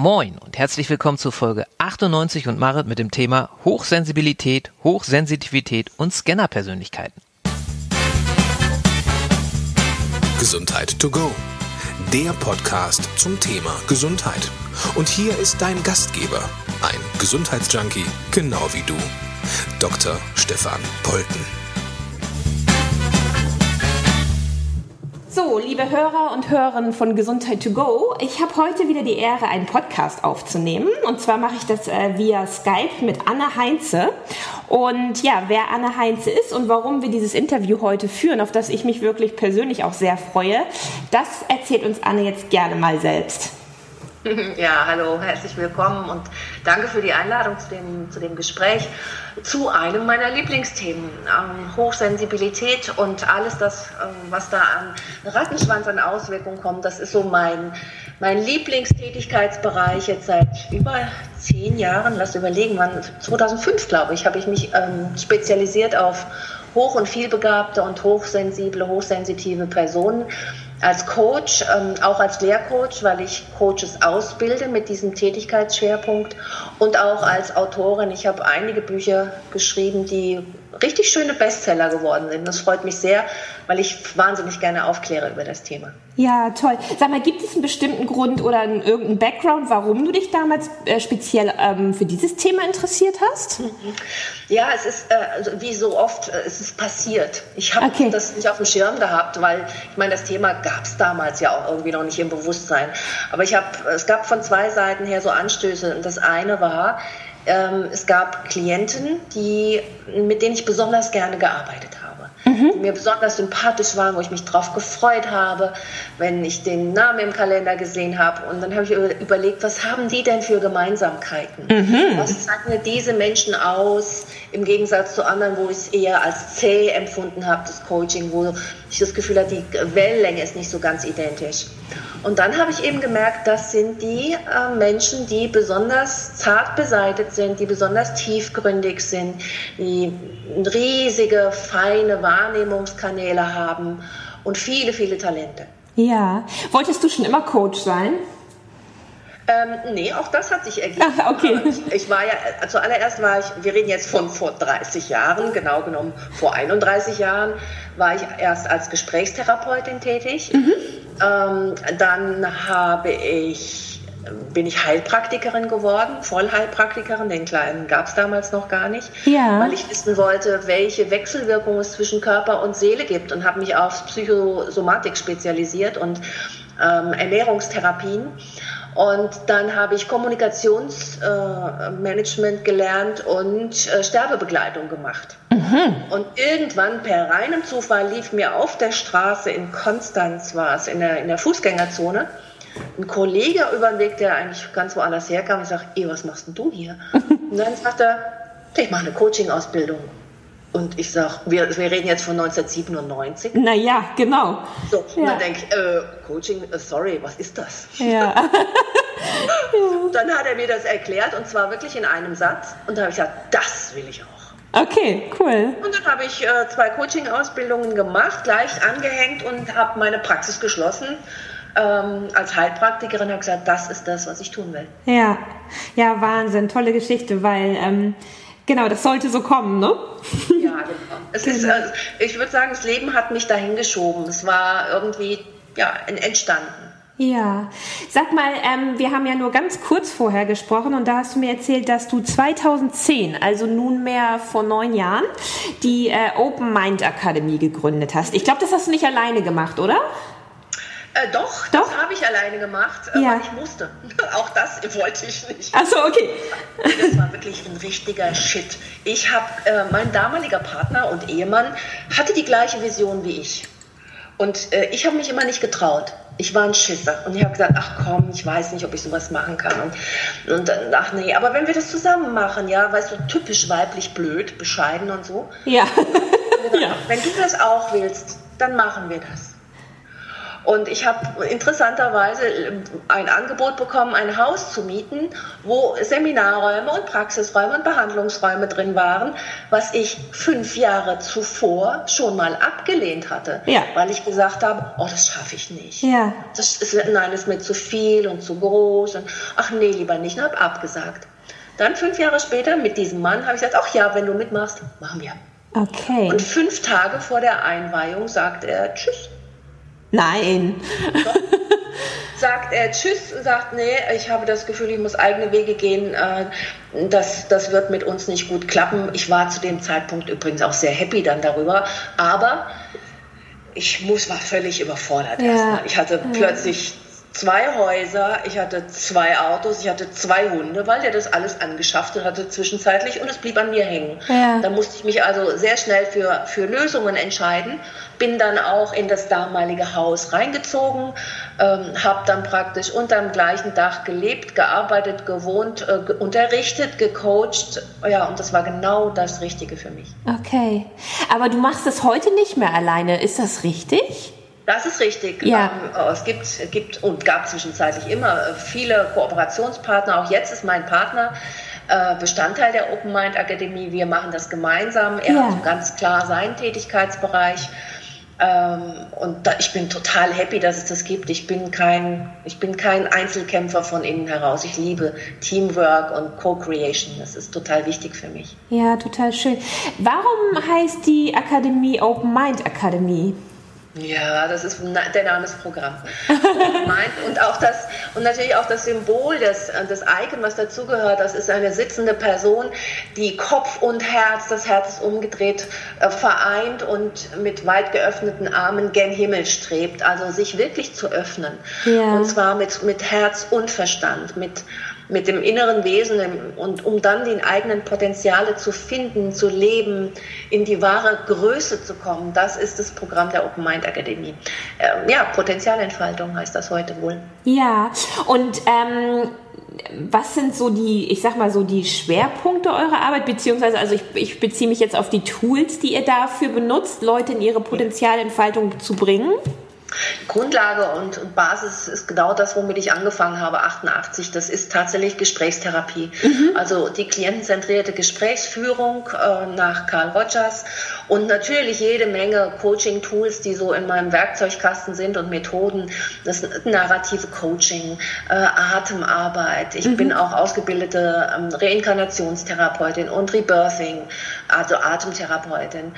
Moin und herzlich willkommen zur Folge 98 und Marit mit dem Thema Hochsensibilität, Hochsensitivität und Scannerpersönlichkeiten. Gesundheit to go. Der Podcast zum Thema Gesundheit. Und hier ist dein Gastgeber, ein Gesundheitsjunkie, genau wie du, Dr. Stefan Polten. So, liebe Hörer und Hörerinnen von Gesundheit to go, ich habe heute wieder die Ehre, einen Podcast aufzunehmen. Und zwar mache ich das äh, via Skype mit Anne Heinze. Und ja, wer Anne Heinze ist und warum wir dieses Interview heute führen, auf das ich mich wirklich persönlich auch sehr freue, das erzählt uns Anne jetzt gerne mal selbst. Ja, hallo, herzlich willkommen und danke für die Einladung zu dem, zu dem Gespräch zu einem meiner Lieblingsthemen, ähm, Hochsensibilität und alles das, ähm, was da an Rattenschwanz an Auswirkungen kommt. Das ist so mein, mein Lieblingstätigkeitsbereich jetzt seit über zehn Jahren. Lass überlegen, wann, 2005 glaube ich, habe ich mich ähm, spezialisiert auf hoch- und vielbegabte und hochsensible, hochsensitive Personen als Coach, ähm, auch als Lehrcoach, weil ich Coaches ausbilde mit diesem Tätigkeitsschwerpunkt und auch als Autorin. Ich habe einige Bücher geschrieben, die richtig schöne Bestseller geworden sind. Das freut mich sehr, weil ich wahnsinnig gerne aufkläre über das Thema. Ja, toll. Sag mal, gibt es einen bestimmten Grund oder einen, irgendeinen Background, warum du dich damals äh, speziell ähm, für dieses Thema interessiert hast? Mhm. Ja, es ist, äh, also wie so oft, äh, es ist passiert. Ich habe okay. das nicht auf dem Schirm gehabt, weil ich meine, das Thema gab es damals ja auch irgendwie noch nicht im Bewusstsein. Aber ich habe, es gab von zwei Seiten her so Anstöße. Und das eine war, ähm, es gab Klienten, die, mit denen ich besonders gerne gearbeitet habe mhm. die mir besonders sympathisch waren, wo ich mich drauf gefreut habe, wenn ich den Namen im Kalender gesehen habe. Und dann habe ich überlegt, was haben die denn für Gemeinsamkeiten? Mhm. Was zeichnet diese Menschen aus im Gegensatz zu anderen, wo ich es eher als zäh empfunden habe, das Coaching, wo ich das Gefühl habe, die Wellenlänge ist nicht so ganz identisch. Und dann habe ich eben gemerkt, das sind die äh, Menschen, die besonders zart beseitet sind, die besonders tiefgründig sind, die riesige, feine Wahrnehmungskanäle haben und viele, viele Talente. Ja. Wolltest du schon immer Coach sein? Ähm, nee, auch das hat sich ergeben. Ach, okay. Ich, ich, war ja, zuallererst war ich, wir reden jetzt von vor 30 Jahren, genau genommen vor 31 Jahren, war ich erst als Gesprächstherapeutin tätig. Mhm. Ähm, dann habe ich bin ich Heilpraktikerin geworden, Vollheilpraktikerin, den kleinen gab es damals noch gar nicht, ja. weil ich wissen wollte, welche Wechselwirkungen es zwischen Körper und Seele gibt und habe mich auf Psychosomatik spezialisiert und ähm, Ernährungstherapien. Und dann habe ich Kommunikationsmanagement äh, gelernt und äh, Sterbebegleitung gemacht. Mhm. Und irgendwann per reinem Zufall lief mir auf der Straße in Konstanz, war es in der, in der Fußgängerzone, ein Kollege über den Weg, der eigentlich ganz woanders herkam. Ich sage, ey, was machst denn du hier? und dann sagt er, ich mache eine Coaching-Ausbildung. Und ich sage, wir, wir reden jetzt von 1997. Naja, genau. So, ja. und dann denke ich, äh, Coaching, äh, sorry, was ist das? Ja. dann hat er mir das erklärt und zwar wirklich in einem Satz. Und da habe ich gesagt, das will ich auch. Okay, cool. Und dann habe ich äh, zwei Coaching-Ausbildungen gemacht, leicht angehängt und habe meine Praxis geschlossen. Ähm, als Heilpraktikerin habe gesagt, das ist das, was ich tun will. Ja, ja, Wahnsinn, tolle Geschichte, weil ähm, Genau, das sollte so kommen, ne? Ja, genau. Es ist, genau. also, ich würde sagen, das Leben hat mich dahin geschoben. Es war irgendwie ja, entstanden. Ja, sag mal, ähm, wir haben ja nur ganz kurz vorher gesprochen und da hast du mir erzählt, dass du 2010, also nunmehr vor neun Jahren, die äh, Open Mind Akademie gegründet hast. Ich glaube, das hast du nicht alleine gemacht, oder? Äh, doch, doch, das habe ich alleine gemacht, äh, ja. weil ich musste. Auch das wollte ich nicht. Achso, okay. Das war wirklich ein richtiger Shit. Ich habe, äh, mein damaliger Partner und Ehemann hatte die gleiche Vision wie ich. Und äh, ich habe mich immer nicht getraut. Ich war ein Schisser. Und ich habe gesagt, ach komm, ich weiß nicht, ob ich sowas machen kann. Und, und dann, ach nee, aber wenn wir das zusammen machen, ja, weißt du, typisch weiblich blöd, bescheiden und so. Ja. Gedacht, ja. Wenn du das auch willst, dann machen wir das. Und ich habe interessanterweise ein Angebot bekommen, ein Haus zu mieten, wo Seminarräume und Praxisräume und Behandlungsräume drin waren, was ich fünf Jahre zuvor schon mal abgelehnt hatte, ja. weil ich gesagt habe, oh, das schaffe ich nicht. Ja. Das ist, nein, das ist mir zu viel und zu groß und ach nee, lieber nicht, und habe abgesagt. Dann fünf Jahre später mit diesem Mann habe ich gesagt, ach ja, wenn du mitmachst, machen wir. Okay. Und fünf Tage vor der Einweihung sagt er Tschüss. Nein. Sagt er Tschüss und sagt, nee, ich habe das Gefühl, ich muss eigene Wege gehen. Äh, das, das wird mit uns nicht gut klappen. Ich war zu dem Zeitpunkt übrigens auch sehr happy dann darüber. Aber ich muss, war völlig überfordert ja. erstmal. Ich hatte ja. plötzlich zwei Häuser, ich hatte zwei Autos, ich hatte zwei Hunde, weil der das alles angeschafft hatte zwischenzeitlich und es blieb an mir hängen. Ja. Da musste ich mich also sehr schnell für, für Lösungen entscheiden, bin dann auch in das damalige Haus reingezogen, ähm, habe dann praktisch unter dem gleichen Dach gelebt, gearbeitet, gewohnt, äh, ge unterrichtet, gecoacht. Ja, und das war genau das Richtige für mich. Okay, aber du machst es heute nicht mehr alleine, ist das richtig? Das ist richtig. Ja. Ähm, es gibt, gibt und gab zwischenzeitlich immer äh, viele Kooperationspartner. Auch jetzt ist mein Partner äh, Bestandteil der Open Mind Akademie. Wir machen das gemeinsam. Er ja. hat ganz klar seinen Tätigkeitsbereich. Ähm, und da, ich bin total happy, dass es das gibt. Ich bin kein, ich bin kein Einzelkämpfer von innen heraus. Ich liebe Teamwork und Co-Creation. Das ist total wichtig für mich. Ja, total schön. Warum heißt die Akademie Open Mind Akademie? Ja, das ist der Name des Programms. und auch das und natürlich auch das Symbol, das, das Icon, was dazugehört, das ist eine sitzende Person, die Kopf und Herz, das Herz ist umgedreht, äh, vereint und mit weit geöffneten Armen gen Himmel strebt. Also sich wirklich zu öffnen. Ja. Und zwar mit, mit Herz und Verstand, mit mit dem inneren Wesen und um dann die eigenen Potenziale zu finden, zu leben, in die wahre Größe zu kommen. Das ist das Programm der Open Mind Akademie. Ähm, ja, Potenzialentfaltung heißt das heute wohl. Ja, und ähm, was sind so die, ich sag mal so die Schwerpunkte eurer Arbeit, beziehungsweise also ich, ich beziehe mich jetzt auf die Tools, die ihr dafür benutzt, Leute in ihre Potenzialentfaltung zu bringen? Grundlage und Basis ist genau das, womit ich angefangen habe, 88. Das ist tatsächlich Gesprächstherapie. Mhm. Also die klientenzentrierte Gesprächsführung äh, nach Carl Rogers und natürlich jede Menge Coaching-Tools, die so in meinem Werkzeugkasten sind und Methoden. Das narrative Coaching, äh, Atemarbeit. Ich mhm. bin auch ausgebildete ähm, Reinkarnationstherapeutin und Rebirthing, also Atemtherapeutin.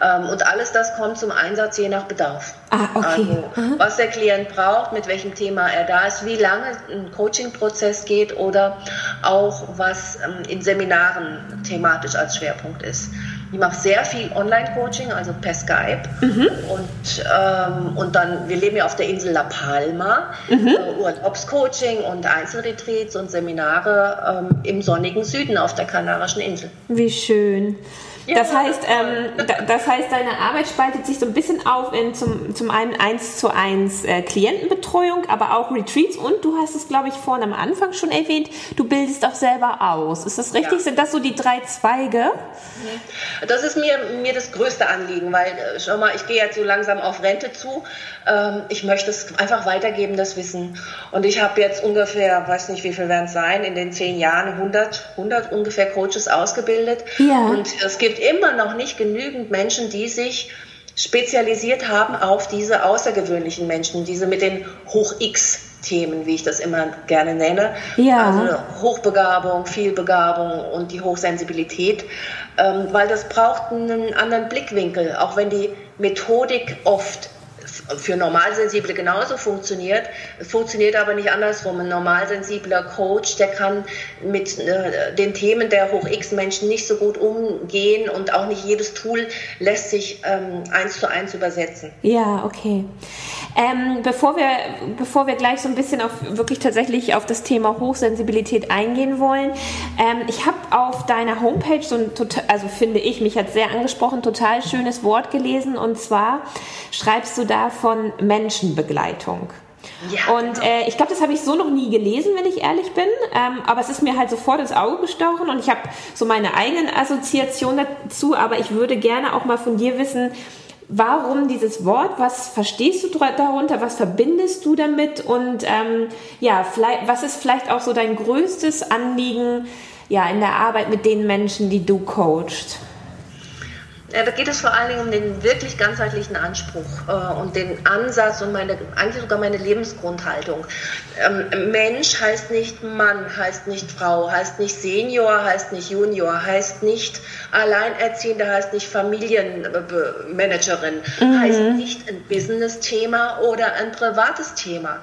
Ähm, und alles das kommt zum Einsatz je nach Bedarf. Ah, okay. Also, mhm. was der Klient braucht, mit welchem Thema er da ist, wie lange ein Coaching-Prozess geht oder auch was ähm, in Seminaren thematisch als Schwerpunkt ist. Ich mache sehr viel Online-Coaching, also per Skype. Mhm. Und, ähm, und dann, wir leben ja auf der Insel La Palma, mhm. äh, Urlaubscoaching und Einzelretreats und Seminare ähm, im sonnigen Süden auf der Kanarischen Insel. Wie schön. Ja, das heißt, ähm, das heißt, deine Arbeit spaltet sich so ein bisschen auf in zum, zum einen eins zu eins äh, Klientenbetreuung, aber auch Retreats und du hast es, glaube ich, vorhin am Anfang schon erwähnt, du bildest auch selber aus. Ist das richtig? Ja. Sind das so die drei Zweige? Das ist mir, mir das größte Anliegen, weil, äh, schau mal, ich gehe jetzt so langsam auf Rente zu. Ähm, ich möchte es einfach weitergeben, das Wissen. Und ich habe jetzt ungefähr, weiß nicht, wie viel werden es sein, in den zehn Jahren 100, 100 ungefähr Coaches ausgebildet. Ja. Und es gibt immer noch nicht genügend Menschen, die sich spezialisiert haben auf diese außergewöhnlichen Menschen, diese mit den Hoch-X Themen, wie ich das immer gerne nenne. Ja. Also Hochbegabung, Vielbegabung und die Hochsensibilität, ähm, weil das braucht einen anderen Blickwinkel, auch wenn die Methodik oft für Normalsensible genauso funktioniert. Es funktioniert aber nicht andersrum. Ein normalsensibler Coach, der kann mit äh, den Themen der Hoch-X-Menschen nicht so gut umgehen und auch nicht jedes Tool lässt sich ähm, eins zu eins übersetzen. Ja, okay. Ähm, bevor, wir, bevor wir gleich so ein bisschen auf wirklich tatsächlich auf das Thema Hochsensibilität eingehen wollen, ähm, ich habe auf deiner Homepage so ein, also finde ich, mich hat sehr angesprochen, total schönes Wort gelesen und zwar schreibst du da von Menschenbegleitung. Ja, und genau. äh, ich glaube, das habe ich so noch nie gelesen, wenn ich ehrlich bin. Ähm, aber es ist mir halt sofort ins Auge gestochen und ich habe so meine eigenen Assoziationen dazu. Aber ich würde gerne auch mal von dir wissen, Warum dieses Wort? Was verstehst du darunter? Was verbindest du damit? Und ähm, ja, vielleicht, was ist vielleicht auch so dein größtes Anliegen ja, in der Arbeit mit den Menschen, die du coachst? Ja, da geht es vor allen Dingen um den wirklich ganzheitlichen Anspruch äh, und den Ansatz und meine, eigentlich sogar meine Lebensgrundhaltung. Ähm, Mensch heißt nicht Mann, heißt nicht Frau, heißt nicht Senior, heißt nicht Junior, heißt nicht Alleinerziehende, heißt nicht Familienmanagerin, mhm. heißt nicht ein Business-Thema oder ein privates Thema.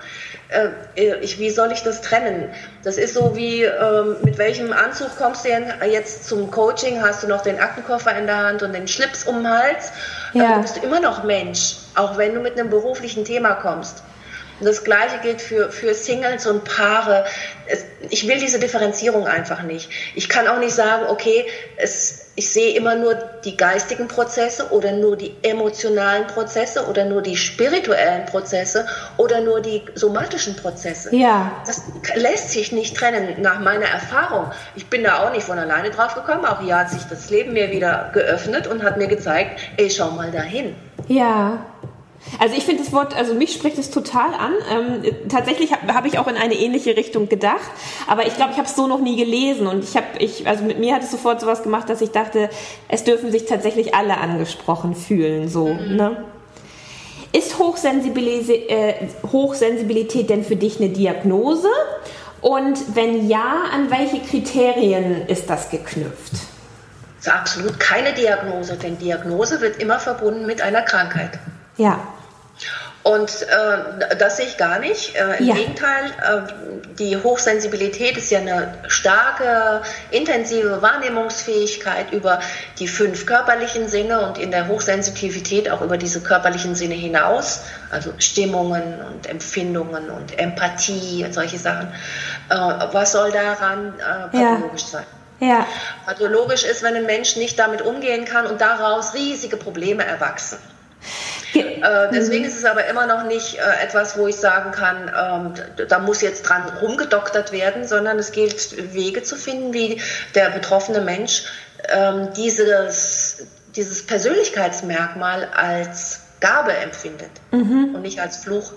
Äh, ich, wie soll ich das trennen? Das ist so wie, ähm, mit welchem Anzug kommst du denn jetzt zum Coaching? Hast du noch den Aktenkoffer in der Hand und den Schlips um den Hals? Ja. Dann bist du immer noch Mensch, auch wenn du mit einem beruflichen Thema kommst. Und das Gleiche gilt für, für Singles und Paare. Es, ich will diese Differenzierung einfach nicht. Ich kann auch nicht sagen, okay, es, ich sehe immer nur die geistigen Prozesse oder nur die emotionalen Prozesse oder nur die spirituellen Prozesse oder nur die somatischen Prozesse. Ja. Das lässt sich nicht trennen nach meiner Erfahrung. Ich bin da auch nicht von alleine drauf gekommen. Auch hier hat sich das Leben mir wieder geöffnet und hat mir gezeigt, ey, schau mal dahin. Ja. Also ich finde das Wort, also mich spricht es total an. Ähm, tatsächlich habe hab ich auch in eine ähnliche Richtung gedacht, aber ich glaube, ich habe es so noch nie gelesen und ich habe, ich, also mit mir hat es sofort sowas gemacht, dass ich dachte, es dürfen sich tatsächlich alle angesprochen fühlen, so. Mhm. Ne? Ist Hochsensibilität, äh, Hochsensibilität denn für dich eine Diagnose? Und wenn ja, an welche Kriterien ist das geknüpft? Das ist absolut keine Diagnose, denn Diagnose wird immer verbunden mit einer Krankheit. Ja. Und äh, das sehe ich gar nicht. Äh, Im ja. Gegenteil, äh, die Hochsensibilität ist ja eine starke, intensive Wahrnehmungsfähigkeit über die fünf körperlichen Sinne und in der Hochsensitivität auch über diese körperlichen Sinne hinaus, also Stimmungen und Empfindungen und Empathie und solche Sachen. Äh, was soll daran äh, pathologisch ja. sein? Ja. Pathologisch ist, wenn ein Mensch nicht damit umgehen kann und daraus riesige Probleme erwachsen. Äh, deswegen mhm. ist es aber immer noch nicht äh, etwas, wo ich sagen kann, ähm, da muss jetzt dran rumgedoktert werden, sondern es gilt, Wege zu finden, wie der betroffene Mensch ähm, dieses, dieses Persönlichkeitsmerkmal als Gabe empfindet mhm. und nicht als Fluch.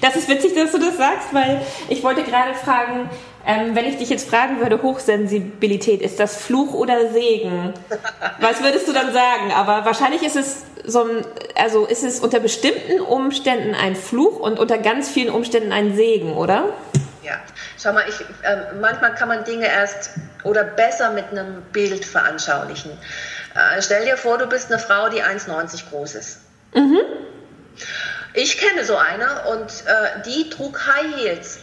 Das ist witzig, dass du das sagst, weil ich wollte gerade fragen, ähm, wenn ich dich jetzt fragen würde, Hochsensibilität, ist das Fluch oder Segen? Was würdest du dann sagen? Aber wahrscheinlich ist es so ein, also ist es unter bestimmten Umständen ein Fluch und unter ganz vielen Umständen ein Segen, oder? Ja, schau mal, ich, äh, manchmal kann man Dinge erst oder besser mit einem Bild veranschaulichen. Äh, stell dir vor, du bist eine Frau, die 1,90 groß ist. Mhm. Ich kenne so eine und äh, die trug High Heels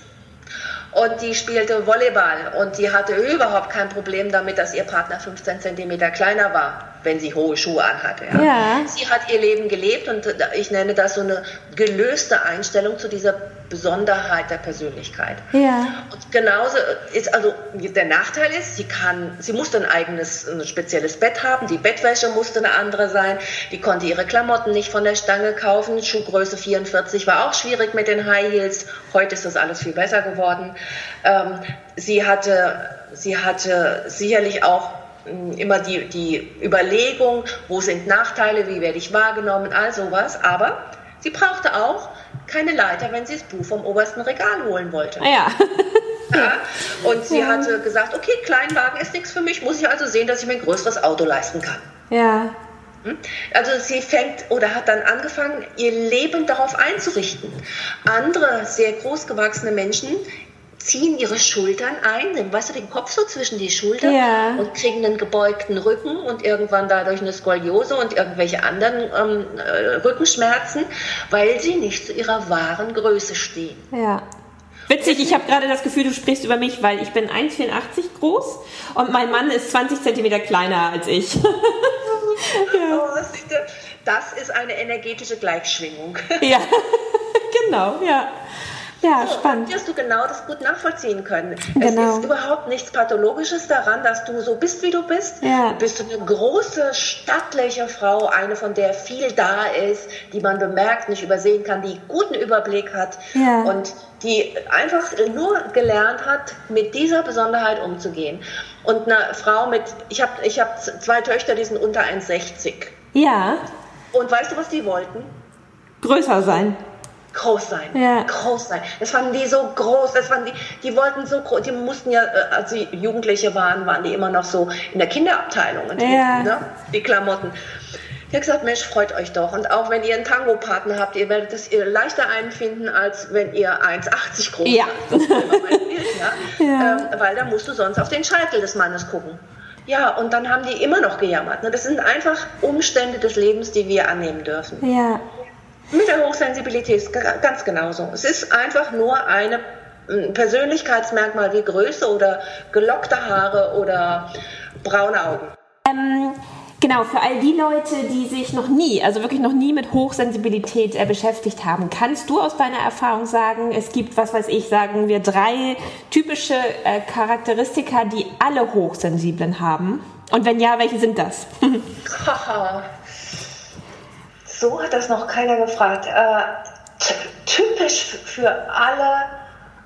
und die spielte Volleyball und die hatte überhaupt kein Problem damit, dass ihr Partner 15 Zentimeter kleiner war wenn sie hohe Schuhe anhatte. Ja. ja. Sie hat ihr Leben gelebt und ich nenne das so eine gelöste Einstellung zu dieser Besonderheit der Persönlichkeit. Ja. Und genauso ist also der Nachteil ist, sie kann, sie musste ein eigenes, ein spezielles Bett haben, die Bettwäsche musste eine andere sein, die konnte ihre Klamotten nicht von der Stange kaufen, Schuhgröße 44 war auch schwierig mit den High Heels, heute ist das alles viel besser geworden. Ähm, sie hatte, sie hatte sicherlich auch immer die, die Überlegung, wo sind Nachteile, wie werde ich wahrgenommen, all sowas. Aber sie brauchte auch keine Leiter, wenn sie das Buch vom obersten Regal holen wollte. Ah ja. ja. Und sie ja. hatte gesagt, okay, Kleinwagen ist nichts für mich, muss ich also sehen, dass ich mir ein größeres Auto leisten kann. Ja. Hm? Also sie fängt oder hat dann angefangen, ihr Leben darauf einzurichten. Andere sehr großgewachsene Menschen ziehen ihre Schultern ein, weißt du, den Kopf so zwischen die Schultern ja. und kriegen einen gebeugten Rücken und irgendwann dadurch eine Skoliose und irgendwelche anderen ähm, äh, Rückenschmerzen, weil sie nicht zu ihrer wahren Größe stehen. Ja. Witzig, ich habe gerade das Gefühl, du sprichst über mich, weil ich bin 1,84 groß und mein Mann ist 20 Zentimeter kleiner als ich. ja. oh, das ist eine energetische Gleichschwingung. ja, genau, ja. Ja, so, spannend. wirst du genau das gut nachvollziehen können. Genau. Es ist überhaupt nichts Pathologisches daran, dass du so bist, wie du bist. Ja. Du bist eine große, stattliche Frau, eine, von der viel da ist, die man bemerkt, nicht übersehen kann, die guten Überblick hat ja. und die einfach nur gelernt hat, mit dieser Besonderheit umzugehen. Und eine Frau mit, ich habe ich hab zwei Töchter, die sind unter 1,60. Ja. Und weißt du, was die wollten? Größer sein groß sein. Ja. Groß sein. Das fanden die so groß, das fanden die, die wollten so groß, die mussten ja, äh, als sie Jugendliche waren, waren die immer noch so in der Kinderabteilung, ja. ne? die Klamotten. Die hat gesagt, Mensch, freut euch doch. Und auch wenn ihr einen Tango-Partner habt, ihr werdet es leichter einfinden, als wenn ihr 1,80 groß ja. seid. Das ist immer mein Bild, ja? ja. Ähm, weil da musst du sonst auf den Scheitel des Mannes gucken. Ja, und dann haben die immer noch gejammert. Ne? Das sind einfach Umstände des Lebens, die wir annehmen dürfen. Ja. Mit der Hochsensibilität ist ganz genauso. Es ist einfach nur eine ein Persönlichkeitsmerkmal wie Größe oder gelockte Haare oder braune Augen. Ähm, genau, für all die Leute, die sich noch nie, also wirklich noch nie mit Hochsensibilität äh, beschäftigt haben, kannst du aus deiner Erfahrung sagen, es gibt, was weiß ich, sagen wir drei typische äh, Charakteristika, die alle Hochsensiblen haben? Und wenn ja, welche sind das? So hat das noch keiner gefragt. Äh, typisch für alle,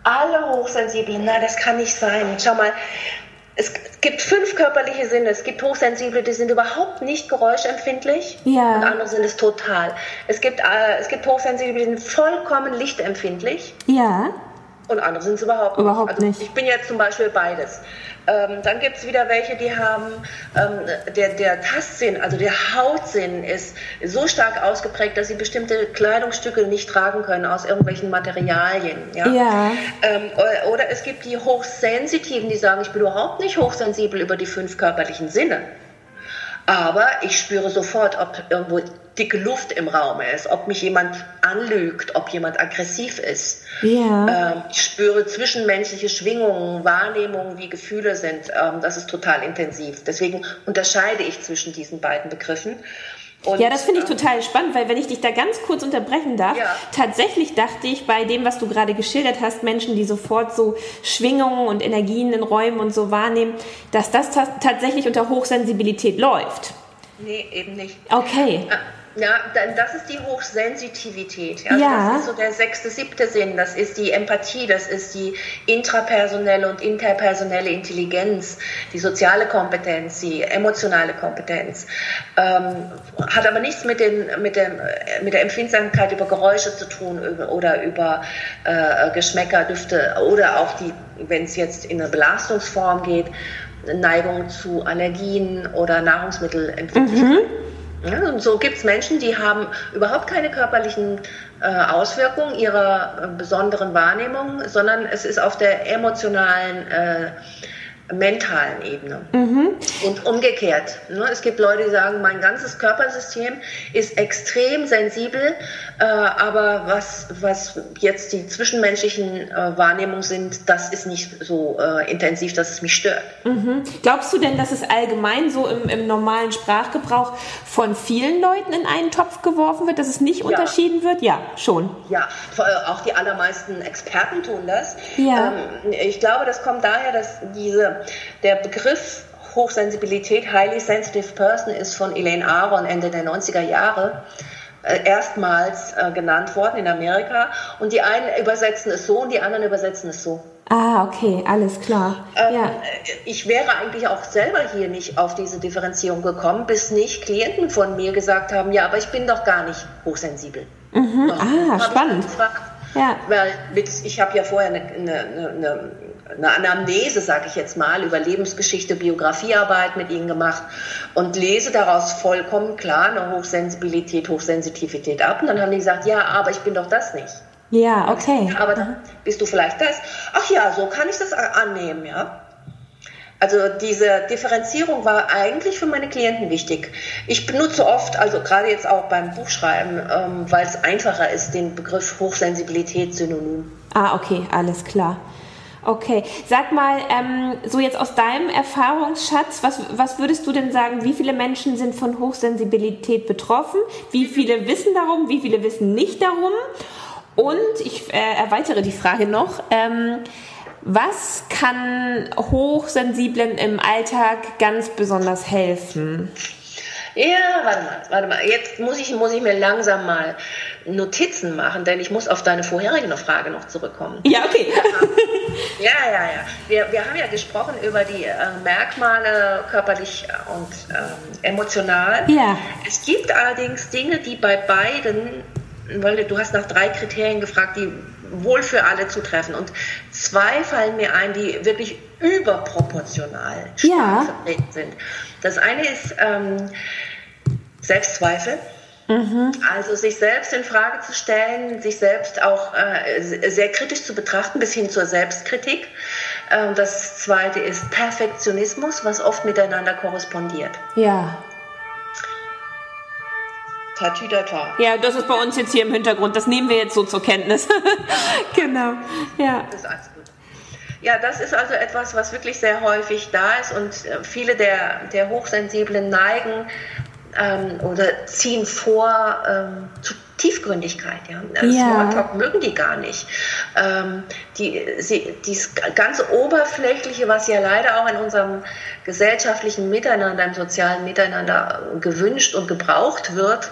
alle Hochsensiblen, nein, das kann nicht sein. Schau mal, es gibt fünf körperliche Sinne. Es gibt Hochsensible, die sind überhaupt nicht geräuschempfindlich. Ja. Und andere sind es total. Es gibt, äh, es gibt Hochsensible, die sind vollkommen lichtempfindlich. Ja. Und andere sind es überhaupt, überhaupt nicht. Also nicht. Ich bin jetzt zum Beispiel beides. Ähm, dann gibt es wieder welche, die haben, ähm, der, der Tastsinn, also der Hautsinn ist so stark ausgeprägt, dass sie bestimmte Kleidungsstücke nicht tragen können aus irgendwelchen Materialien. Ja? ja. Ähm, oder es gibt die Hochsensitiven, die sagen, ich bin überhaupt nicht hochsensibel über die fünf körperlichen Sinne. Aber ich spüre sofort, ob irgendwo dicke Luft im Raum ist, ob mich jemand anlügt, ob jemand aggressiv ist. Ja. Ähm, ich spüre zwischenmenschliche Schwingungen, Wahrnehmungen, wie Gefühle sind. Ähm, das ist total intensiv. Deswegen unterscheide ich zwischen diesen beiden Begriffen. Und, ja, das finde ich ähm, total spannend, weil wenn ich dich da ganz kurz unterbrechen darf, ja. tatsächlich dachte ich bei dem, was du gerade geschildert hast, Menschen, die sofort so Schwingungen und Energien in Räumen und so wahrnehmen, dass das tatsächlich unter Hochsensibilität läuft. Nee, eben nicht. Okay. Äh, ja, das ist die Hochsensitivität. Also ja. Das ist so der sechste, siebte Sinn. Das ist die Empathie, das ist die intrapersonelle und interpersonelle Intelligenz, die soziale Kompetenz, die emotionale Kompetenz. Ähm, hat aber nichts mit, den, mit, dem, mit der Empfindsamkeit über Geräusche zu tun oder über äh, Geschmäcker, Düfte oder auch die, wenn es jetzt in eine Belastungsform geht, Neigung zu Allergien oder Nahrungsmittelempfindlichkeit. Mhm. Ja, und so gibt es Menschen, die haben überhaupt keine körperlichen äh, Auswirkungen ihrer äh, besonderen Wahrnehmung, sondern es ist auf der emotionalen äh, mentalen Ebene. Mhm. Und umgekehrt. Ne? Es gibt Leute, die sagen, mein ganzes Körpersystem ist extrem sensibel, äh, aber was, was jetzt die zwischenmenschlichen äh, Wahrnehmungen sind, das ist nicht so äh, intensiv, dass es mich stört. Mhm. Glaubst du denn, dass es allgemein so im, im, normalen Sprachgebrauch von vielen Leuten in einen Topf geworfen wird, dass es nicht ja. unterschieden wird? Ja, schon. Ja, auch die allermeisten Experten tun das. Ja. Ähm, ich glaube, das kommt daher, dass diese der Begriff Hochsensibilität, Highly Sensitive Person, ist von Elaine Aron Ende der 90er Jahre äh, erstmals äh, genannt worden in Amerika. Und die einen übersetzen es so und die anderen übersetzen es so. Ah, okay, alles klar. Ähm, ja. Ich wäre eigentlich auch selber hier nicht auf diese Differenzierung gekommen, bis nicht Klienten von mir gesagt haben, ja, aber ich bin doch gar nicht hochsensibel. Mhm. Ah, spannend. Ja. Weil ich habe ja vorher eine, eine, eine eine Anamnese, sage ich jetzt mal, über Lebensgeschichte, Biografiearbeit mit ihnen gemacht und lese daraus vollkommen klar eine Hochsensibilität, Hochsensitivität ab. Und dann haben die gesagt, ja, aber ich bin doch das nicht. Ja, okay. Aber dann bist du vielleicht das. Ach ja, so kann ich das annehmen, ja. Also diese Differenzierung war eigentlich für meine Klienten wichtig. Ich benutze oft, also gerade jetzt auch beim Buchschreiben, ähm, weil es einfacher ist, den Begriff Hochsensibilität synonym. Ah, okay, alles klar. Okay, sag mal, ähm, so jetzt aus deinem Erfahrungsschatz, was, was würdest du denn sagen, wie viele Menschen sind von Hochsensibilität betroffen? Wie viele wissen darum? Wie viele wissen nicht darum? Und ich äh, erweitere die Frage noch. Ähm, was kann Hochsensiblen im Alltag ganz besonders helfen? Ja, warte mal, warte mal. Jetzt muss ich, muss ich mir langsam mal Notizen machen, denn ich muss auf deine vorherige Frage noch zurückkommen. Ja, okay. Ja, ja, ja. Wir, wir haben ja gesprochen über die äh, Merkmale körperlich und ähm, emotional. Ja. Es gibt allerdings Dinge, die bei beiden, weil du hast nach drei Kriterien gefragt, die wohl für alle zutreffen. Und zwei fallen mir ein, die wirklich überproportional stark Ja. vertreten sind. Das eine ist ähm, Selbstzweifel. Also sich selbst in Frage zu stellen, sich selbst auch äh, sehr kritisch zu betrachten, bis hin zur Selbstkritik. Ähm, das zweite ist Perfektionismus, was oft miteinander korrespondiert. Ja. Tatütata. Ja, das ist bei uns jetzt hier im Hintergrund. Das nehmen wir jetzt so zur Kenntnis. genau. Ja. Das ist alles gut. Ja, das ist also etwas, was wirklich sehr häufig da ist und äh, viele der, der Hochsensiblen neigen ähm, oder ziehen vor ähm, zu Tiefgründigkeit. Ja? Äh, Ja. Smalltalk mögen die gar nicht. Ähm, die, sie, dieses ganze Oberflächliche, was ja leider auch in unserem gesellschaftlichen Miteinander, im sozialen Miteinander gewünscht und gebraucht wird,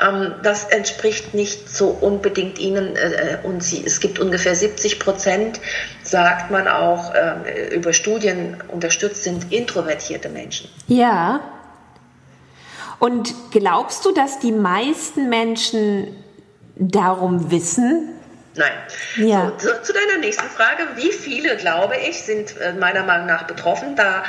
ähm, das entspricht nicht so unbedingt ihnen. Äh, und sie, es gibt ungefähr 70 Prozent, sagt man auch, äh, über Studien unterstützt sind introvertierte Menschen. Ja. Und glaubst du, dass die meisten Menschen darum wissen? Nein. Ja. So, zu, deiner nächsten Frage. Wie viele, glaube ich, sind äh, meiner Meinung nach betroffen? Da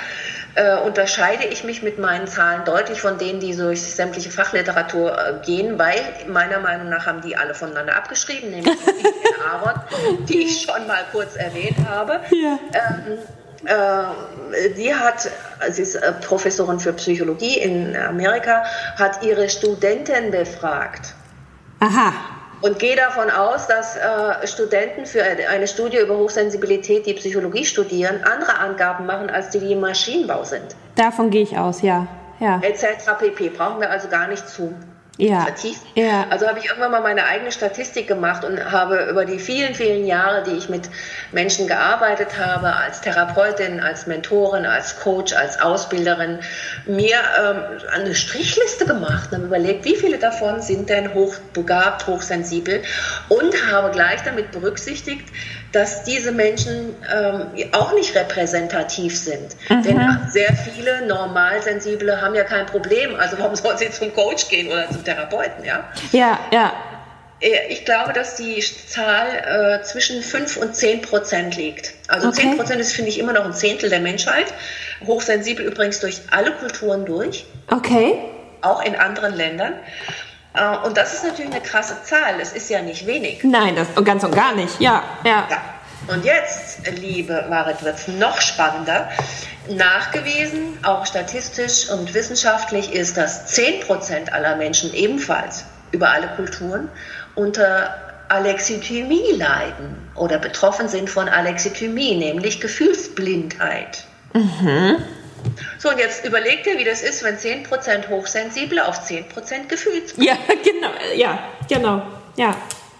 äh, unterscheide ich mich mit meinen Zahlen deutlich von denen, die durch sämtliche Fachliteratur äh, gehen, weil meiner Meinung nach haben die alle voneinander abgeschrieben, nämlich die Aaron, die ich schon mal kurz erwähnt habe. Ja. Ähm, äh, die hat, sie ist äh, Professorin für Psychologie in Amerika, hat ihre Studenten befragt Aha. und gehe davon aus, dass äh, Studenten für eine eine Studie über Hochsensibilität, die Psychologie studieren, andere Angaben machen, als die, die im Maschinenbau sind. Davon gehe ich aus, ja. Ja. Etc. pp. Brauchen wir also gar nicht zu Ja. vertiefen. Ja. Also habe ich irgendwann mal meine eigene Statistik gemacht und habe über die vielen, vielen Jahre, die ich mit Menschen gearbeitet habe, als Therapeutin, als Mentorin, als Coach, als Ausbilderin, mir ähm, eine Strichliste gemacht und habe überlegt, wie viele davon sind denn hochbegabt, hochsensibel und habe gleich damit berücksichtigt, dass diese Menschen ähm, auch nicht repräsentativ sind. Denn sehr viele Normalsensible haben ja kein Problem. Also warum sollen sie zum Coach gehen oder zum Therapeuten? Ja? Ja, ja. Äh, Ich glaube, dass die Zahl äh, zwischen 5 und 10 Prozent liegt. Also Okay. 10 Prozent ist, finde ich, immer noch ein Zehntel der Menschheit. Hochsensibel übrigens durch alle Kulturen durch, Okay. auch in anderen Ländern. Äh, Und das ist natürlich eine krasse Zahl. Das ist ja nicht wenig. Nein, das ganz und gar nicht. Ja, ja. Ja. Und jetzt, liebe Marit, wird es noch spannender. Nachgewiesen, auch statistisch und wissenschaftlich, ist, dass 10% aller Menschen ebenfalls über alle Kulturen unter Alexithymie leiden oder betroffen sind von Alexithymie, nämlich Gefühlsblindheit. So, und jetzt überleg dir, wie das ist, wenn 10% Hochsensible auf 10% Gefühlsblind. Ja, genau. Ja, genau. Ja.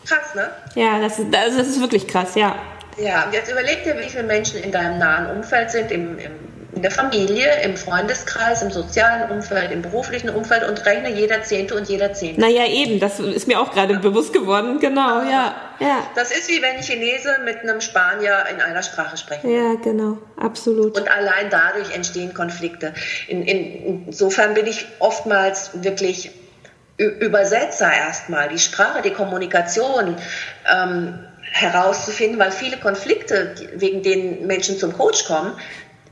Krass, ne? Ja, das ist, das ist wirklich krass, ja. Ja, und jetzt überleg dir, wie viele Menschen in deinem nahen Umfeld sind, im, im, in der Familie, im Freundeskreis, im sozialen Umfeld, im beruflichen Umfeld und rechne jeder Zehnte und jeder Zehnte. Naja, eben, das ist mir auch gerade bewusst geworden. Genau, ja. Ja. Das ist wie wenn ein Chinese mit einem Spanier in einer Sprache sprechen. Ja, genau. Absolut. Und allein dadurch entstehen Konflikte. In, in, insofern bin ich oftmals wirklich Übersetzer erstmal, die Sprache, die Kommunikation ähm, herauszufinden, weil viele Konflikte, wegen denen Menschen zum Coach kommen,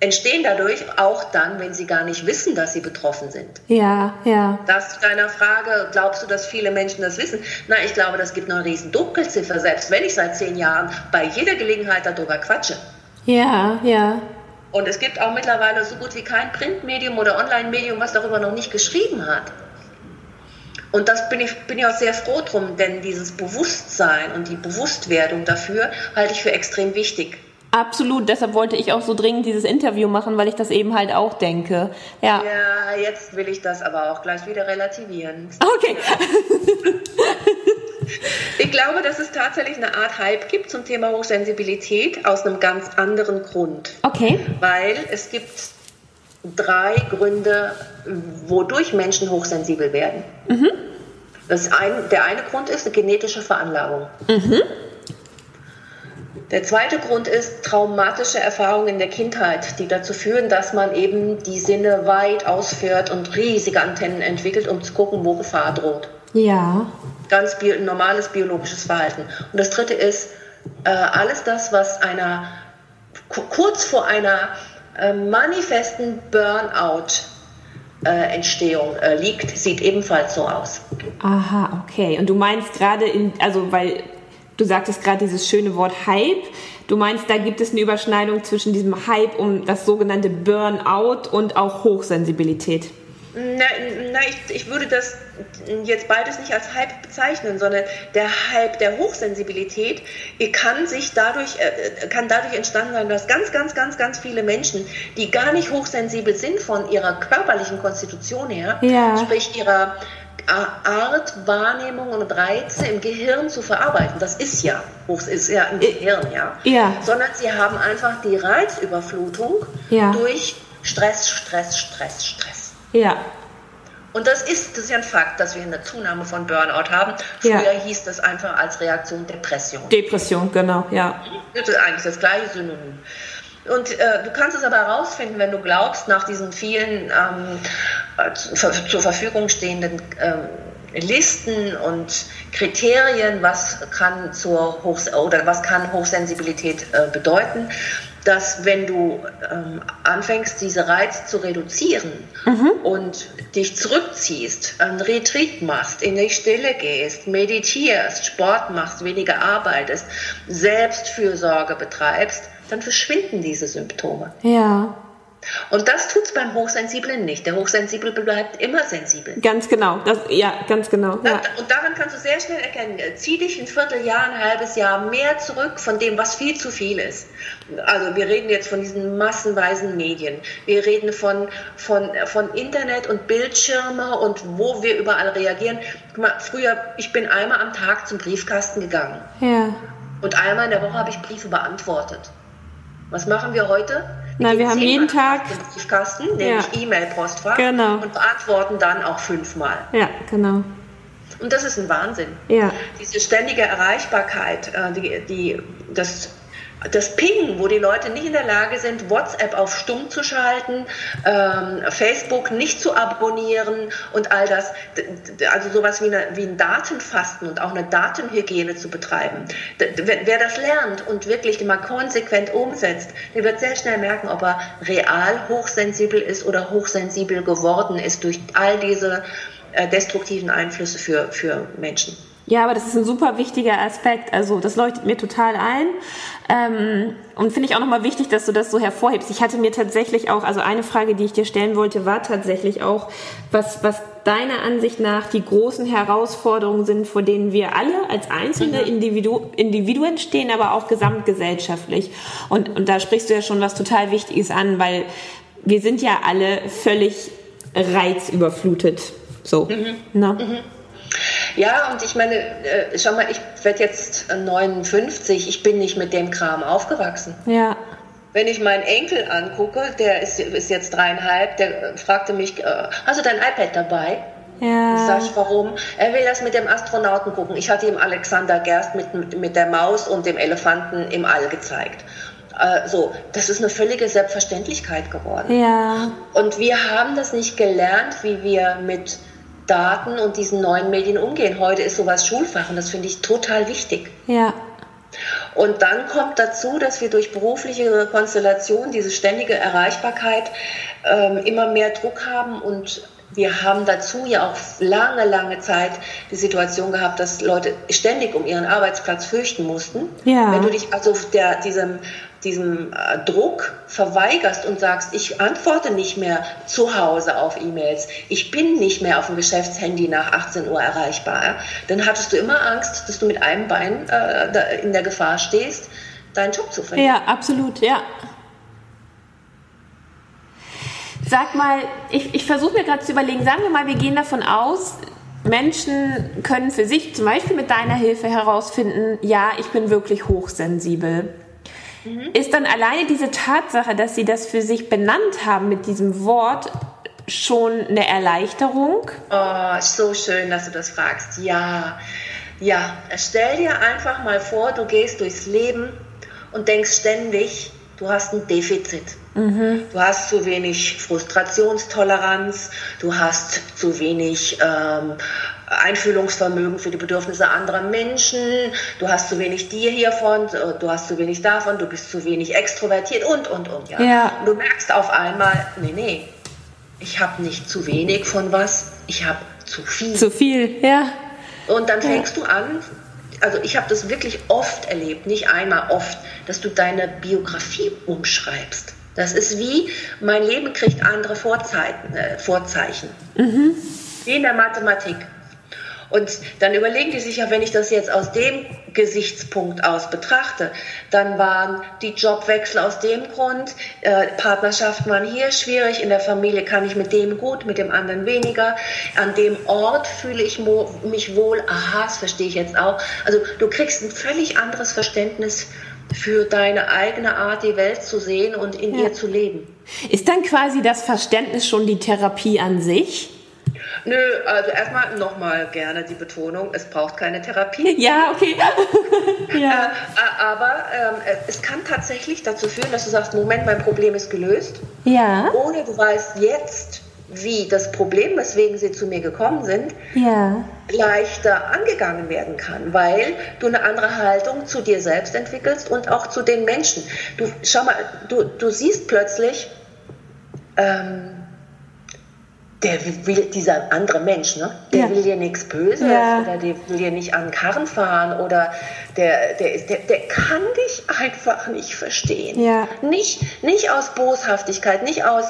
entstehen dadurch auch dann, wenn sie gar nicht wissen, dass sie betroffen sind. Ja, ja. Das zu deiner Frage, glaubst du, dass viele Menschen das wissen? Na, ich glaube, das gibt noch eine riesen Dunkelziffer, selbst wenn ich seit zehn Jahren bei jeder Gelegenheit darüber quatsche. Ja, ja. Und es gibt auch mittlerweile so gut wie kein Printmedium oder Online-Medium, was darüber noch nicht geschrieben hat. Und das bin ich, bin ich auch sehr froh drum, denn dieses Bewusstsein und die Bewusstwerdung dafür halte ich für extrem wichtig. Absolut. Deshalb wollte ich auch so dringend dieses Interview machen, weil ich das eben halt auch denke. Ja. Ja, jetzt will ich das aber auch gleich wieder relativieren. Okay. Ich glaube, dass es tatsächlich eine Art Hype gibt zum Thema Hochsensibilität aus einem ganz anderen Grund. Okay. Weil es gibt drei Gründe, wodurch Menschen hochsensibel werden. Mhm. Das ein, der eine Grund ist eine genetische Veranlagung. Mhm. Der zweite Grund ist traumatische Erfahrungen in der Kindheit, die dazu führen, dass man eben die Sinne weit ausführt und riesige Antennen entwickelt, um zu gucken, wo Gefahr droht. Ja. Ganz bio normales biologisches Verhalten. Und das dritte ist äh, alles das, was einer kurz vor einer äh, manifesten Burnout äh, Entstehung äh, liegt, sieht ebenfalls so aus. Aha, okay. Und du meinst gerade in, also weil du sagtest gerade dieses schöne Wort Hype. Du meinst, da gibt es eine Überschneidung zwischen diesem Hype um das sogenannte Burnout und auch Hochsensibilität. Na, na ich, ich, würde das jetzt beides nicht als Hype bezeichnen, sondern der Hype der Hochsensibilität kann sich dadurch, äh, kann dadurch entstanden sein, dass ganz, ganz, ganz, ganz viele Menschen, die gar nicht hochsensibel sind von ihrer körperlichen Konstitution her, ja. sprich ihrer Art, Wahrnehmung und Reize im Gehirn zu verarbeiten. Das ist ja, ist ja im Gehirn, ja. ja. Sondern sie haben einfach die Reizüberflutung ja. durch Stress, Stress, Stress, Stress. Ja. Und das ist, das ist ja ein Fakt, dass wir eine Zunahme von Burnout haben. Früher ja. hieß das einfach als Reaktion Depression. Depression, genau, ja. Das ist eigentlich das gleiche Synonym. Und äh, du kannst es aber herausfinden, wenn du glaubst, nach diesen vielen ähm, zu, zur Verfügung stehenden ähm, Listen und Kriterien, was kann zur Hochs oder was kann Hochsensibilität äh, bedeuten, dass wenn du ähm, anfängst, diese Reize zu reduzieren mhm. und dich zurückziehst, ein Retreat machst, in die Stille gehst, meditierst, Sport machst, weniger arbeitest, Selbstfürsorge betreibst, dann verschwinden diese Symptome. Ja. Und das tut es beim Hochsensiblen nicht. Der Hochsensible bleibt immer sensibel. Ganz genau. Das, ja, ganz genau. Ja. Und daran kannst du sehr schnell erkennen, zieh dich ein Vierteljahr, ein halbes Jahr mehr zurück von dem, was viel zu viel ist. Also wir reden jetzt von diesen massenweisen Medien. Wir reden von, von, von Internet und Bildschirme und wo wir überall reagieren. Mal, früher, ich bin einmal am Tag zum Briefkasten gegangen. Ja. Und einmal in der Woche habe ich Briefe beantwortet. Was machen wir heute? Wir Na, wir haben jeden Tag den Briefkasten, nämlich ja. E-Mail-Postfach genau. und beantworten dann auch fünfmal. Ja, genau. Und das ist ein Wahnsinn. Ja. Diese ständige Erreichbarkeit, äh, die, die, das das Pingen, wo die Leute nicht in der Lage sind, WhatsApp auf stumm zu schalten, ähm, Facebook nicht zu abonnieren und all das, also sowas wie, eine, wie ein Datenfasten und auch eine Datenhygiene zu betreiben. Wer das lernt und wirklich mal konsequent umsetzt, der wird sehr schnell merken, ob er real hochsensibel ist oder hochsensibel geworden ist durch all diese äh, destruktiven Einflüsse für, für Menschen. Ja, aber das ist ein super wichtiger Aspekt. Also das leuchtet mir total ein. Ähm, und finde ich auch nochmal wichtig, dass du das so hervorhebst. Ich hatte mir tatsächlich auch, also eine Frage, die ich dir stellen wollte, war tatsächlich auch, was, was deiner Ansicht nach die großen Herausforderungen sind, vor denen wir alle als einzelne mhm. Individu Individuen stehen, aber auch gesamtgesellschaftlich. Und, und da sprichst du ja schon was total Wichtiges an, weil wir sind ja alle völlig reizüberflutet. So. Mhm. Ne? Mhm. Ja, und ich meine, äh, schau mal, ich werde jetzt 59, ich bin nicht mit dem Kram aufgewachsen. Ja. Wenn ich meinen Enkel angucke, der ist, ist jetzt dreieinhalb, der fragte mich, äh, hast du dein iPad dabei? Ja. Sag ich, warum? Er will das mit dem Astronauten gucken. Ich hatte ihm Alexander Gerst mit, mit, mit der Maus und dem Elefanten im All gezeigt. Äh, so, das ist eine völlige Selbstverständlichkeit geworden. Ja. Und wir haben das nicht gelernt, wie wir mit Daten und diesen neuen Medien umgehen. Heute ist sowas Schulfach und das finde ich total wichtig. Ja. Und dann kommt dazu, dass wir durch berufliche Konstellation, diese ständige Erreichbarkeit, ähm, immer mehr Druck haben und wir haben dazu ja auch lange, lange Zeit die Situation gehabt, dass Leute ständig um ihren Arbeitsplatz fürchten mussten. Ja. Wenn du dich also der, diesem diesem äh, Druck verweigerst und sagst, ich antworte nicht mehr zu Hause auf E-Mails, ich bin nicht mehr auf dem Geschäftshandy nach 18 Uhr erreichbar, dann hattest du immer Angst, dass du mit einem Bein äh, in der Gefahr stehst, deinen Job zu verlieren. Ja, absolut, ja. Sag mal, ich, ich versuche mir gerade zu überlegen, sagen wir mal, wir gehen davon aus, Menschen können für sich zum Beispiel mit deiner Hilfe herausfinden, ja, ich bin wirklich hochsensibel. Mhm. ist dann alleine diese Tatsache, dass Sie das für sich benannt haben mit diesem Wort, schon eine Erleichterung? Oh, so schön, dass du das fragst. Ja, ja. Stell dir einfach mal vor, du gehst durchs Leben und denkst ständig, du hast ein Defizit. Mhm. Du hast zu wenig Frustrationstoleranz, du hast zu wenig ähm, Einfühlungsvermögen für die Bedürfnisse anderer Menschen, du hast zu wenig dir hiervon, du hast zu wenig davon, du bist zu wenig extrovertiert und, und, und. Ja. ja. Und du merkst auf einmal, nee, nee, ich habe nicht zu wenig von was, ich habe zu viel. Zu viel, ja. Und dann fängst ja. du an, also ich habe das wirklich oft erlebt, nicht einmal oft, dass du deine Biografie umschreibst. Das ist wie, mein Leben kriegt andere Vorzeichen. Äh, Vorzeichen. Mhm. Wie in der Mathematik. Und dann überlegen die sich ja, wenn ich das jetzt aus dem Gesichtspunkt aus betrachte, dann waren die Jobwechsel aus dem Grund, äh, Partnerschaften waren hier schwierig, in der Familie kann ich mit dem gut, mit dem anderen weniger, an dem Ort fühle ich mich wohl, aha, das verstehe ich jetzt auch. Also du kriegst ein völlig anderes Verständnis für deine eigene Art, die Welt zu sehen und in ja. ihr zu leben. Ist dann quasi das Verständnis schon die Therapie an sich? Nö, also erstmal nochmal gerne die Betonung, es braucht keine Therapie. Ja, okay. ja. Äh, aber ähm, es kann tatsächlich dazu führen, dass du sagst, Moment, mein Problem ist gelöst. Ja. Ohne du weißt jetzt, wie das Problem, weswegen sie zu mir gekommen sind, ja. leichter angegangen werden kann, weil du eine andere Haltung zu dir selbst entwickelst und auch zu den Menschen. Du schau mal, du, du siehst plötzlich, ähm, der will, dieser andere Mensch, ne? der ja. will dir nichts Böses ja. oder der will dir nicht an den Karren fahren oder der, der, ist, der, der kann dich einfach nicht verstehen. Ja. Nicht, nicht aus Boshaftigkeit, nicht aus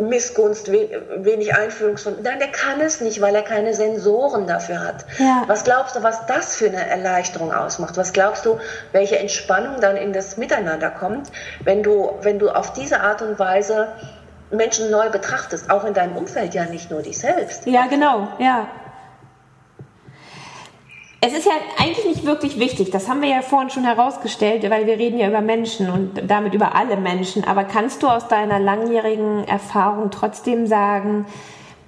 Missgunst, wenig Einfühlungsvermögen. Nein, der kann es nicht, weil er keine Sensoren dafür hat. Ja. Was glaubst du, was das für eine Erleichterung ausmacht? Was glaubst du, welche Entspannung dann in das Miteinander kommt, wenn du, wenn du auf diese Art und Weise Menschen neu betrachtest, auch in deinem Umfeld, ja nicht nur dich selbst. Ja, genau, ja. Es ist ja eigentlich nicht wirklich wichtig, das haben wir ja vorhin schon herausgestellt, weil wir reden ja über Menschen und damit über alle Menschen. Aber kannst du aus deiner langjährigen Erfahrung trotzdem sagen,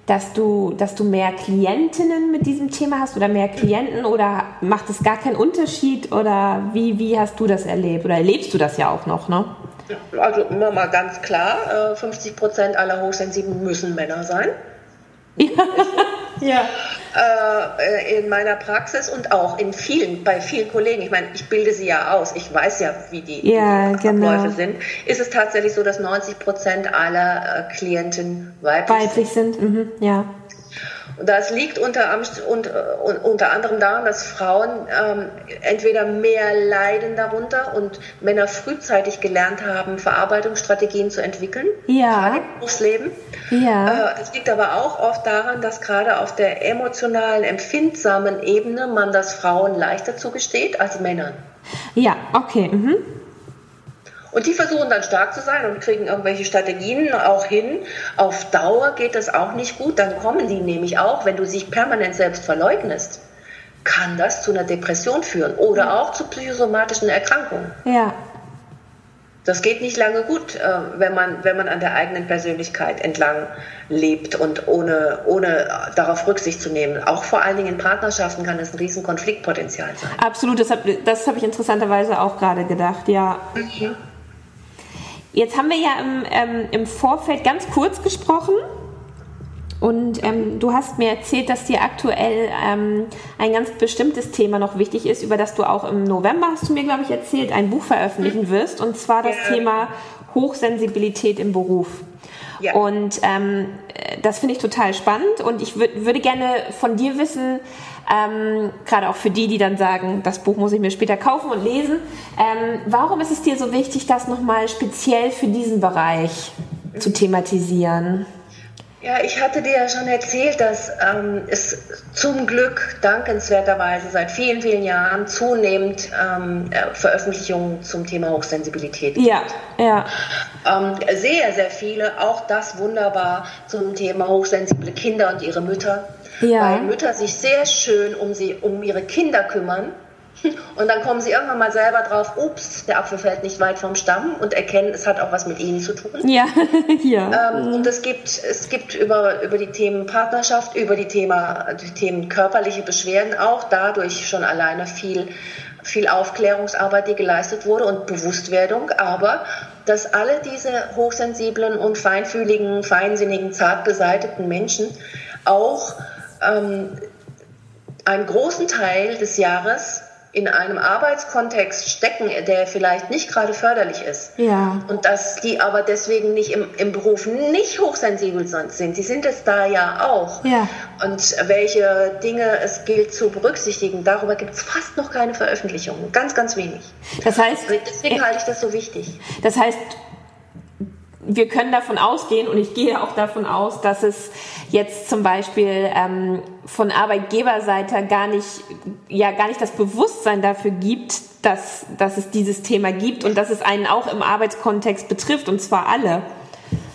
dass du, dass du mehr Klientinnen mit diesem Thema hast oder mehr Klienten oder macht es gar keinen Unterschied oder wie, wie hast du das erlebt oder erlebst du das ja auch noch, ne? Also immer mal ganz klar, 50 äh, Prozent aller Hochsensiblen müssen Männer sein. Ja. ja. Äh, in meiner Praxis und auch in vielen, bei vielen Kollegen, ich meine, ich bilde sie ja aus, ich weiß ja, wie die, ja, die genau. Abläufe sind, ist es tatsächlich so, dass 90 Prozent aller äh, Klienten weiblich, weiblich sind. sind. Mhm, ja. Und das liegt unter, unter anderem daran, dass Frauen ähm, entweder mehr leiden darunter und Männer frühzeitig gelernt haben, Verarbeitungsstrategien zu entwickeln. Ja. Im Berufsleben. Ja. Äh, es liegt aber auch oft daran, dass gerade auf der emotionalen, empfindsamen Ebene man das Frauen leichter zugesteht als Männern. Ja, okay. Mhm. Und die versuchen dann stark zu sein und kriegen irgendwelche Strategien auch hin. Auf Dauer geht das auch nicht gut. Dann kommen die nämlich auch, wenn du sich permanent selbst verleugnest, kann das zu einer Depression führen oder auch zu psychosomatischen Erkrankungen. Ja. Das geht nicht lange gut, äh, wenn man, wenn man an der eigenen Persönlichkeit entlang lebt und ohne, ohne darauf Rücksicht zu nehmen. Auch vor allen Dingen in Partnerschaften kann das ein riesen Konfliktpotenzial sein. Absolut, das habe das hab ich interessanterweise auch gerade gedacht, ja. Mhm. Jetzt haben wir ja im, ähm, im Vorfeld ganz kurz gesprochen. Und ähm, du hast mir erzählt, dass dir aktuell ähm, ein ganz bestimmtes Thema noch wichtig ist, über das du auch im November, hast du mir, glaube ich, erzählt, ein Buch veröffentlichen mhm. wirst. Und zwar das ja. Thema Hochsensibilität im Beruf. Ja. Und ähm, das finde ich total spannend. Und ich würde gerne von dir wissen, ähm, gerade auch für die, die dann sagen, das Buch muss ich mir später kaufen und lesen. Ähm, warum ist es dir so wichtig, das nochmal speziell für diesen Bereich zu thematisieren? Ja, ich hatte dir ja schon erzählt, dass ähm, es zum Glück dankenswerterweise seit vielen, vielen Jahren zunehmend ähm, äh, Veröffentlichungen zum Thema Hochsensibilität gibt. Ja, ja. Ähm, sehr, sehr viele, auch das wunderbar zum Thema hochsensible Kinder und ihre Mütter. Ja. Weil Mütter sich sehr schön um, sie, um ihre Kinder kümmern Und dann kommen sie irgendwann mal selber drauf, ups, der Apfel fällt nicht weit vom Stamm und erkennen, es hat auch was mit ihnen zu tun. Ja, ja. Ähm, und es gibt, es gibt über, über die Themen Partnerschaft, über die, Thema, die Themen körperliche Beschwerden auch dadurch schon alleine viel, viel Aufklärungsarbeit, die geleistet wurde und Bewusstwerdung. Aber dass alle diese hochsensiblen und feinfühligen, feinsinnigen, zart beseiteten Menschen auch ähm, einen großen Teil des Jahres in einem Arbeitskontext stecken, der vielleicht nicht gerade förderlich ist. Ja. Und dass die aber deswegen nicht im, im Beruf nicht hochsensibel sind. Die sind es da ja auch. Ja. Und welche Dinge es gilt zu berücksichtigen, darüber gibt es fast noch keine Veröffentlichungen. Ganz, ganz wenig. Das heißt, deswegen halte ich das so wichtig. Das heißt, wir können davon ausgehen und ich gehe auch davon aus, dass es jetzt zum Beispiel ähm, von Arbeitgeberseite gar nicht, ja, gar nicht das Bewusstsein dafür gibt, dass, dass es dieses Thema gibt und dass es einen auch im Arbeitskontext betrifft und zwar alle.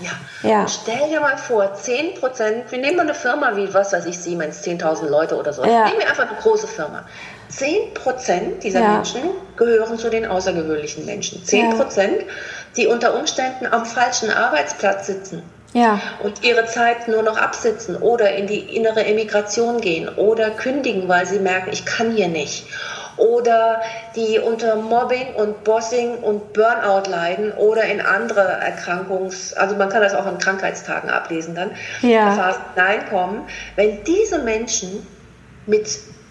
Ja. ja. stell dir mal vor, 10 Prozent, wir nehmen mal eine Firma wie, was weiß ich, Siemens, 10.000 Leute oder so. Ja. Nehmen wir einfach eine große Firma. 10 Prozent dieser ja. Menschen gehören zu den außergewöhnlichen Menschen. 10 Prozent, die unter Umständen am falschen Arbeitsplatz sitzen. Ja. Und ihre Zeit nur noch absitzen oder in die innere Emigration gehen oder kündigen, weil sie merken, ich kann hier nicht oder die unter Mobbing und Bossing und Burnout leiden oder in andere Erkrankungs-, also man kann das auch in Krankheitstagen ablesen dann, ja. Phasen hineinkommen. Wenn diese Menschen mit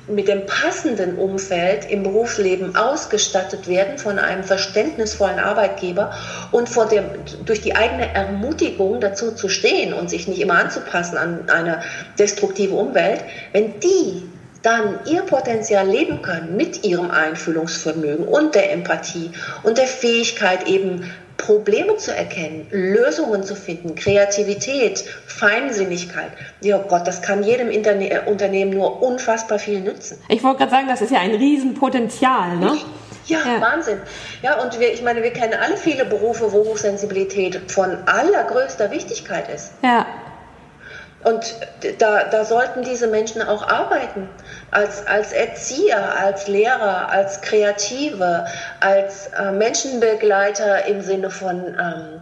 mit dem passenden Umfeld im Berufsleben ausgestattet werden von einem verständnisvollen Arbeitgeber und vor dem, durch die eigene Ermutigung dazu zu stehen und sich nicht immer anzupassen an eine destruktive Umwelt, wenn die dann ihr Potenzial leben können mit ihrem Einfühlungsvermögen und der Empathie und der Fähigkeit eben Probleme zu erkennen, Lösungen zu finden, Kreativität, Feinsinnigkeit. Ja Gott, das kann jedem Interne äh, Unternehmen nur unfassbar viel nützen. Ich wollte gerade sagen, das ist ja ein Riesenpotenzial, ne? Ja, ja, Wahnsinn. Ja, und wir, ich meine, wir kennen alle viele Berufe, wo Hochsensibilität von allergrößter Wichtigkeit ist. Ja. Und da, da sollten diese Menschen auch arbeiten. Als, als Erzieher, als Lehrer, als Kreative, als äh, Menschenbegleiter im Sinne von ähm,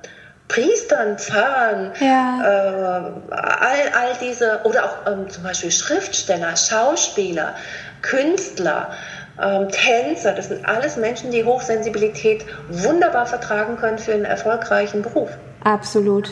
Priestern, Pfarrern, ja. äh, all, all diese, oder auch ähm, zum Beispiel Schriftsteller, Schauspieler, Künstler, ähm, Tänzer, das sind alles Menschen, die Hochsensibilität wunderbar vertragen können für einen erfolgreichen Beruf. Absolut.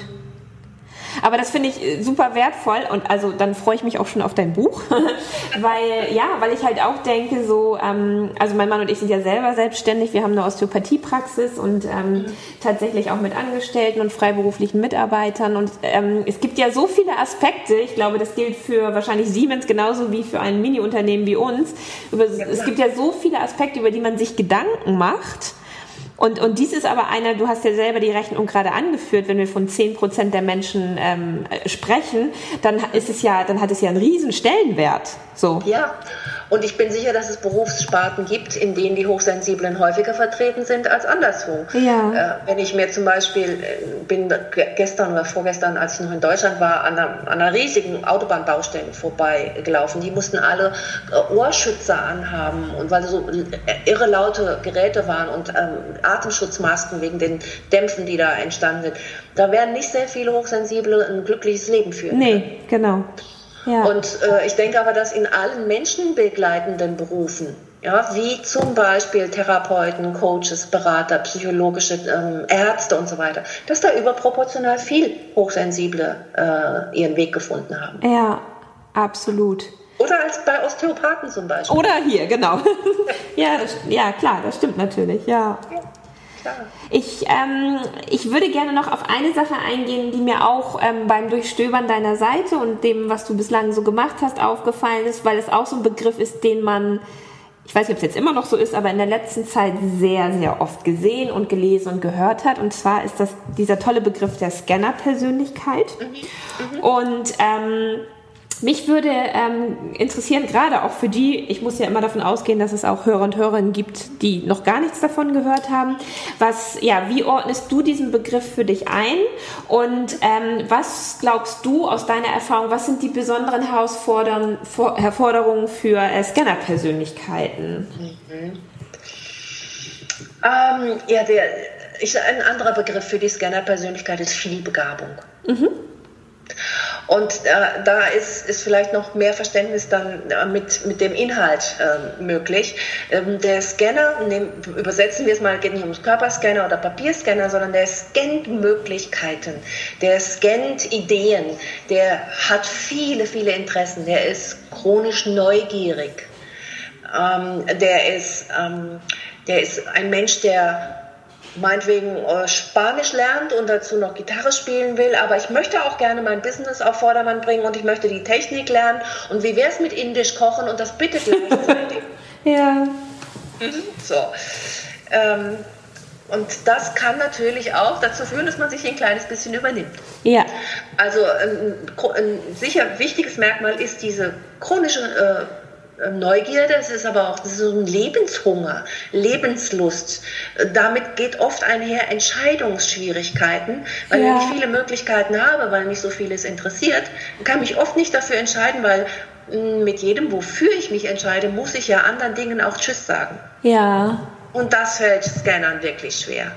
Aber das finde ich äh, super wertvoll und also dann freue ich mich auch schon auf dein Buch, weil ja, weil ich halt auch denke so, ähm, also mein Mann und ich sind ja selber selbstständig, wir haben eine Osteopathiepraxis und ähm, tatsächlich auch mit Angestellten und freiberuflichen Mitarbeitern. Und ähm, es gibt ja so viele Aspekte, ich glaube, das gilt für wahrscheinlich Siemens genauso wie für ein Mini-Unternehmen wie uns. Über, es gibt ja so viele Aspekte, über die man sich Gedanken macht und, und dies ist aber einer, du hast ja selber die Rechnung gerade angeführt, wenn wir von 10 Prozent der Menschen ähm, sprechen, dann ist es ja, dann hat es ja einen riesen Stellenwert. So. Ja, und ich bin sicher, dass es Berufssparten gibt, in denen die Hochsensiblen häufiger vertreten sind als anderswo. Ja. Äh, wenn ich mir zum Beispiel, äh, bin gestern oder vorgestern, als ich noch in Deutschland war, an einer, an einer riesigen Autobahnbaustelle vorbeigelaufen. Die mussten alle äh, Ohrschützer anhaben und weil so äh, irre laute Geräte waren und ähm, Atemschutzmasken wegen den Dämpfen, die da entstanden sind. Da werden nicht sehr viele Hochsensible ein glückliches Leben führen. Nee, genau. Ja. Und äh, ich denke aber, dass in allen menschenbegleitenden Berufen, ja, wie zum Beispiel Therapeuten, Coaches, Berater, psychologische ähm, Ärzte und so weiter, dass da überproportional viel Hochsensible äh, ihren Weg gefunden haben. Ja, absolut. Oder als bei Osteopathen zum Beispiel. Oder hier, genau. ja, das, ja, klar, das stimmt natürlich, ja. Ich, ähm, ich würde gerne noch auf eine Sache eingehen, die mir auch ähm, beim Durchstöbern deiner Seite und dem, was du bislang so gemacht hast, aufgefallen ist, weil es auch so ein Begriff ist, den man, ich weiß nicht, ob es jetzt immer noch so ist, aber in der letzten Zeit sehr, sehr oft gesehen und gelesen und gehört hat. Und zwar ist das dieser tolle Begriff der Scanner-Persönlichkeit. Mhm. Mhm. Und ähm, mich würde ähm, interessieren, gerade auch für die, ich muss ja immer davon ausgehen, dass es auch Hörer und Hörerinnen gibt, die noch gar nichts davon gehört haben. Was, ja, wie ordnest du diesen Begriff für dich ein? Und ähm, was glaubst du aus deiner Erfahrung, was sind die besonderen Herausforderungen für äh, Scanner-Persönlichkeiten? Mhm. Ähm, ja, der, ich, ein anderer Begriff für die Scanner-Persönlichkeit ist Vielbegabung. Mhm. Und äh, da ist, ist vielleicht noch mehr Verständnis dann äh, mit, mit dem Inhalt äh, möglich. Ähm, der Scanner, nehm, übersetzen wir es mal, geht nicht ums Körperscanner oder Papierscanner, sondern der scannt Möglichkeiten, der scannt Ideen, der hat viele, viele Interessen, der ist chronisch neugierig, ähm, der, ist, ähm, der ist ein Mensch, der meinetwegen äh, Spanisch lernt und dazu noch Gitarre spielen will, aber ich möchte auch gerne mein Business auf Vordermann bringen und ich möchte die Technik lernen und wie wäre es mit Indisch kochen und das bitte gleichzeitig. ja. Mhm, so. Ähm, und das kann natürlich auch dazu führen, dass man sich ein kleines bisschen übernimmt. Ja. Also ein, ein sicher wichtiges Merkmal ist diese chronische äh, ähm, Neugierde, es ist aber auch so ein Lebenshunger, Lebenslust. Damit geht oft einher Entscheidungsschwierigkeiten, weil ja. ich viele Möglichkeiten habe, weil mich so vieles interessiert, kann mich oft nicht dafür entscheiden, weil mm, mit jedem, wofür ich mich entscheide, muss ich ja anderen Dingen auch Tschüss sagen. Ja. Und das fällt Scannern wirklich schwer.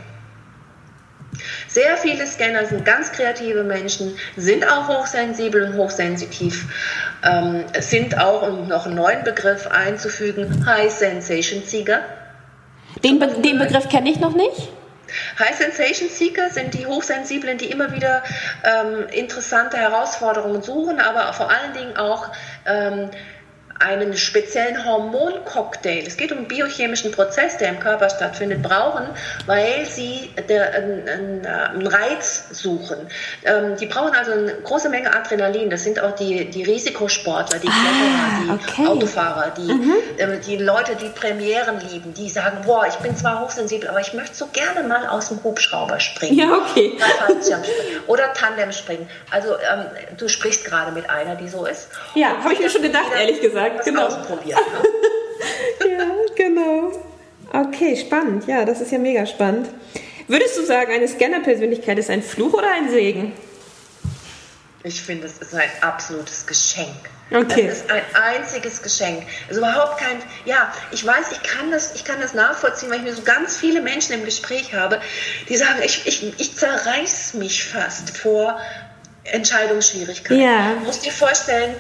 Sehr viele Scanner sind ganz kreative Menschen, sind auch hochsensibel und hochsensitiv, ähm, sind auch, um noch einen neuen Begriff einzufügen, High Sensation Seeker. Den, Be den Begriff kenne ich noch nicht. High Sensation Seeker sind die Hochsensiblen, die immer wieder ähm, interessante Herausforderungen suchen, aber vor allen Dingen auch ähm, einen speziellen Hormoncocktail, es geht um einen biochemischen Prozess, der im Körper stattfindet, brauchen, weil sie der, einen, einen, Reiz suchen. Ähm, die brauchen also eine große Menge Adrenalin. Das sind auch die, die Risikosportler, die Kletterer, ah, die Autofahrer, die, mhm. äh, die Leute, die Premieren lieben, die sagen, boah, ich bin zwar hochsensibel, aber ich möchte so gerne mal aus dem Hubschrauber springen. Ja, okay. Oder Tandem springen. Also ähm, du sprichst gerade mit einer, die so ist. Ja, habe ich mir schon gedacht, ehrlich gesagt gesagt. Genau. Ausprobiert. Ne? ja, genau. Okay, spannend. Ja, das ist ja mega spannend. Würdest du sagen, eine Scanner-Persönlichkeit ist ein Fluch oder ein Segen? Ich finde, es ist ein absolutes Geschenk. Okay. Es ist ein einziges Geschenk. Also überhaupt kein, ja, ich weiß, ich kann das, ich kann das nachvollziehen, weil ich mir so ganz viele Menschen im Gespräch habe, die sagen, ich, ich, ich zerreiß mich fast vor Entscheidungsschwierigkeiten. Ja. Du musst dir vorstellen,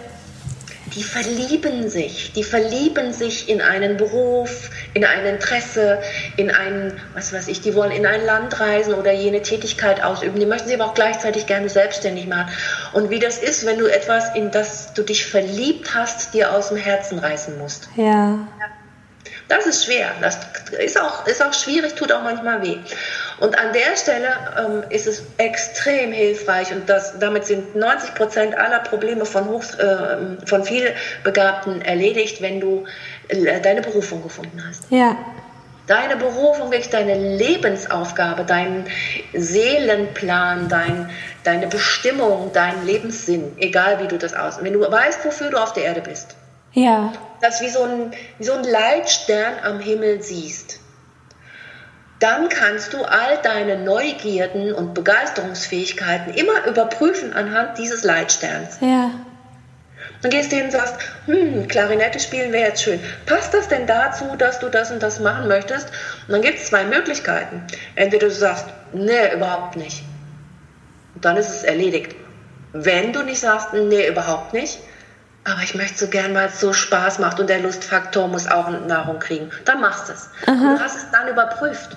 die verlieben sich, die verlieben sich in einen Beruf, in ein Interesse, in einen, was weiß ich, die wollen in ein Land reisen oder jene Tätigkeit ausüben. Die möchten sie aber auch gleichzeitig gerne selbstständig machen. Und wie das ist, wenn du etwas, in das du dich verliebt hast, dir aus dem Herzen reißen musst. Ja. Das ist schwer. Das ist auch, ist auch schwierig, tut auch manchmal weh. Und an der Stelle ähm, ist es extrem hilfreich und das, damit sind 90 Prozent aller Probleme von, Hoch, äh, von vielbegabten erledigt, wenn du äh, deine Berufung gefunden hast. Ja. Deine Berufung, wirklich deine Lebensaufgabe, deinen Seelenplan, dein, deine Bestimmung, deinen Lebenssinn, egal wie du das aus. Wenn du weißt, wofür du auf der Erde bist, ja. Das wie so ein, wie so ein Leitstern am Himmel siehst. Dann kannst du all deine Neugierden und Begeisterungsfähigkeiten immer überprüfen anhand dieses Leitsterns. Ja. Dann gehst du hin und sagst, hm, Klarinette spielen wäre jetzt schön. Passt das denn dazu, dass du das und das machen möchtest? Und dann gibt es zwei Möglichkeiten. Entweder du sagst, nee, überhaupt nicht. Und dann ist es erledigt. Wenn du nicht sagst, nee, überhaupt nicht, aber ich möchte so gern, weil es so Spaß macht und der Lustfaktor muss auch Nahrung kriegen. Dann machst du es. Und du hast es dann überprüft.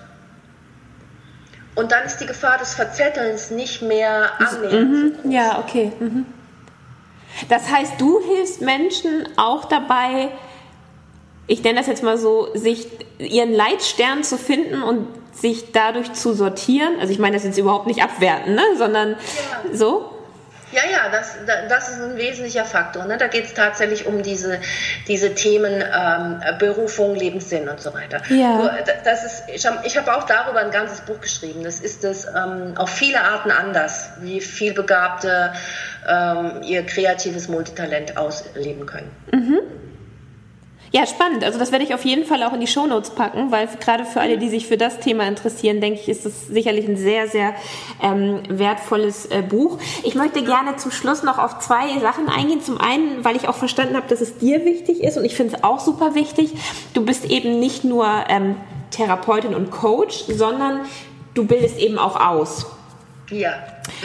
Und dann ist die Gefahr des Verzettelns nicht mehr annähernd. Mhm. Ja, okay. Mhm. Das heißt, du hilfst Menschen auch dabei, ich nenne das jetzt mal so, sich ihren Leitstern zu finden und sich dadurch zu sortieren. Also ich meine das jetzt überhaupt nicht abwerten, ne? sondern ja. so. Ja, ja, das, das ist ein wesentlicher Faktor. Ne? Da geht es tatsächlich um diese, diese Themen ähm, Berufung, Lebenssinn und so weiter. Ja. Das ist, ich habe hab auch darüber ein ganzes Buch geschrieben. Das ist es ähm, auf viele Arten anders, wie vielbegabte ähm, ihr kreatives Multitalent ausleben können. Mhm. Ja, spannend. Also das werde ich auf jeden Fall auch in die Shownotes packen, weil gerade für alle, die sich für das Thema interessieren, denke ich, ist es sicherlich ein sehr, sehr ähm, wertvolles äh, Buch. Ich möchte gerne zum Schluss noch auf zwei Sachen eingehen. Zum einen, weil ich auch verstanden habe, dass es dir wichtig ist und ich finde es auch super wichtig. Du bist eben nicht nur ähm, Therapeutin und Coach, sondern du bildest eben auch aus. Ja.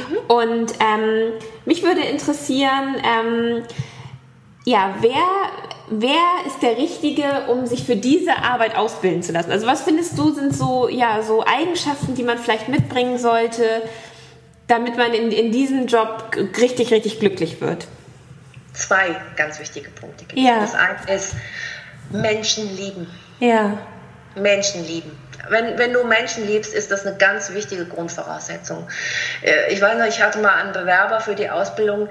Mhm. Und ähm, mich würde interessieren, ähm, ja, wer wer ist der Richtige, um sich für diese Arbeit ausbilden zu lassen? Also was findest du sind so, ja, so Eigenschaften, die man vielleicht mitbringen sollte, damit man in, in diesem Job richtig, richtig glücklich wird? Zwei ganz wichtige Punkte. Ja. Das eine ist Menschen lieben. Ja. Menschen lieben wenn, wenn du Menschen liebst, ist das eine ganz wichtige Grundvoraussetzung. Äh, ich weiß noch, ich hatte mal einen Bewerber für die Ausbildung,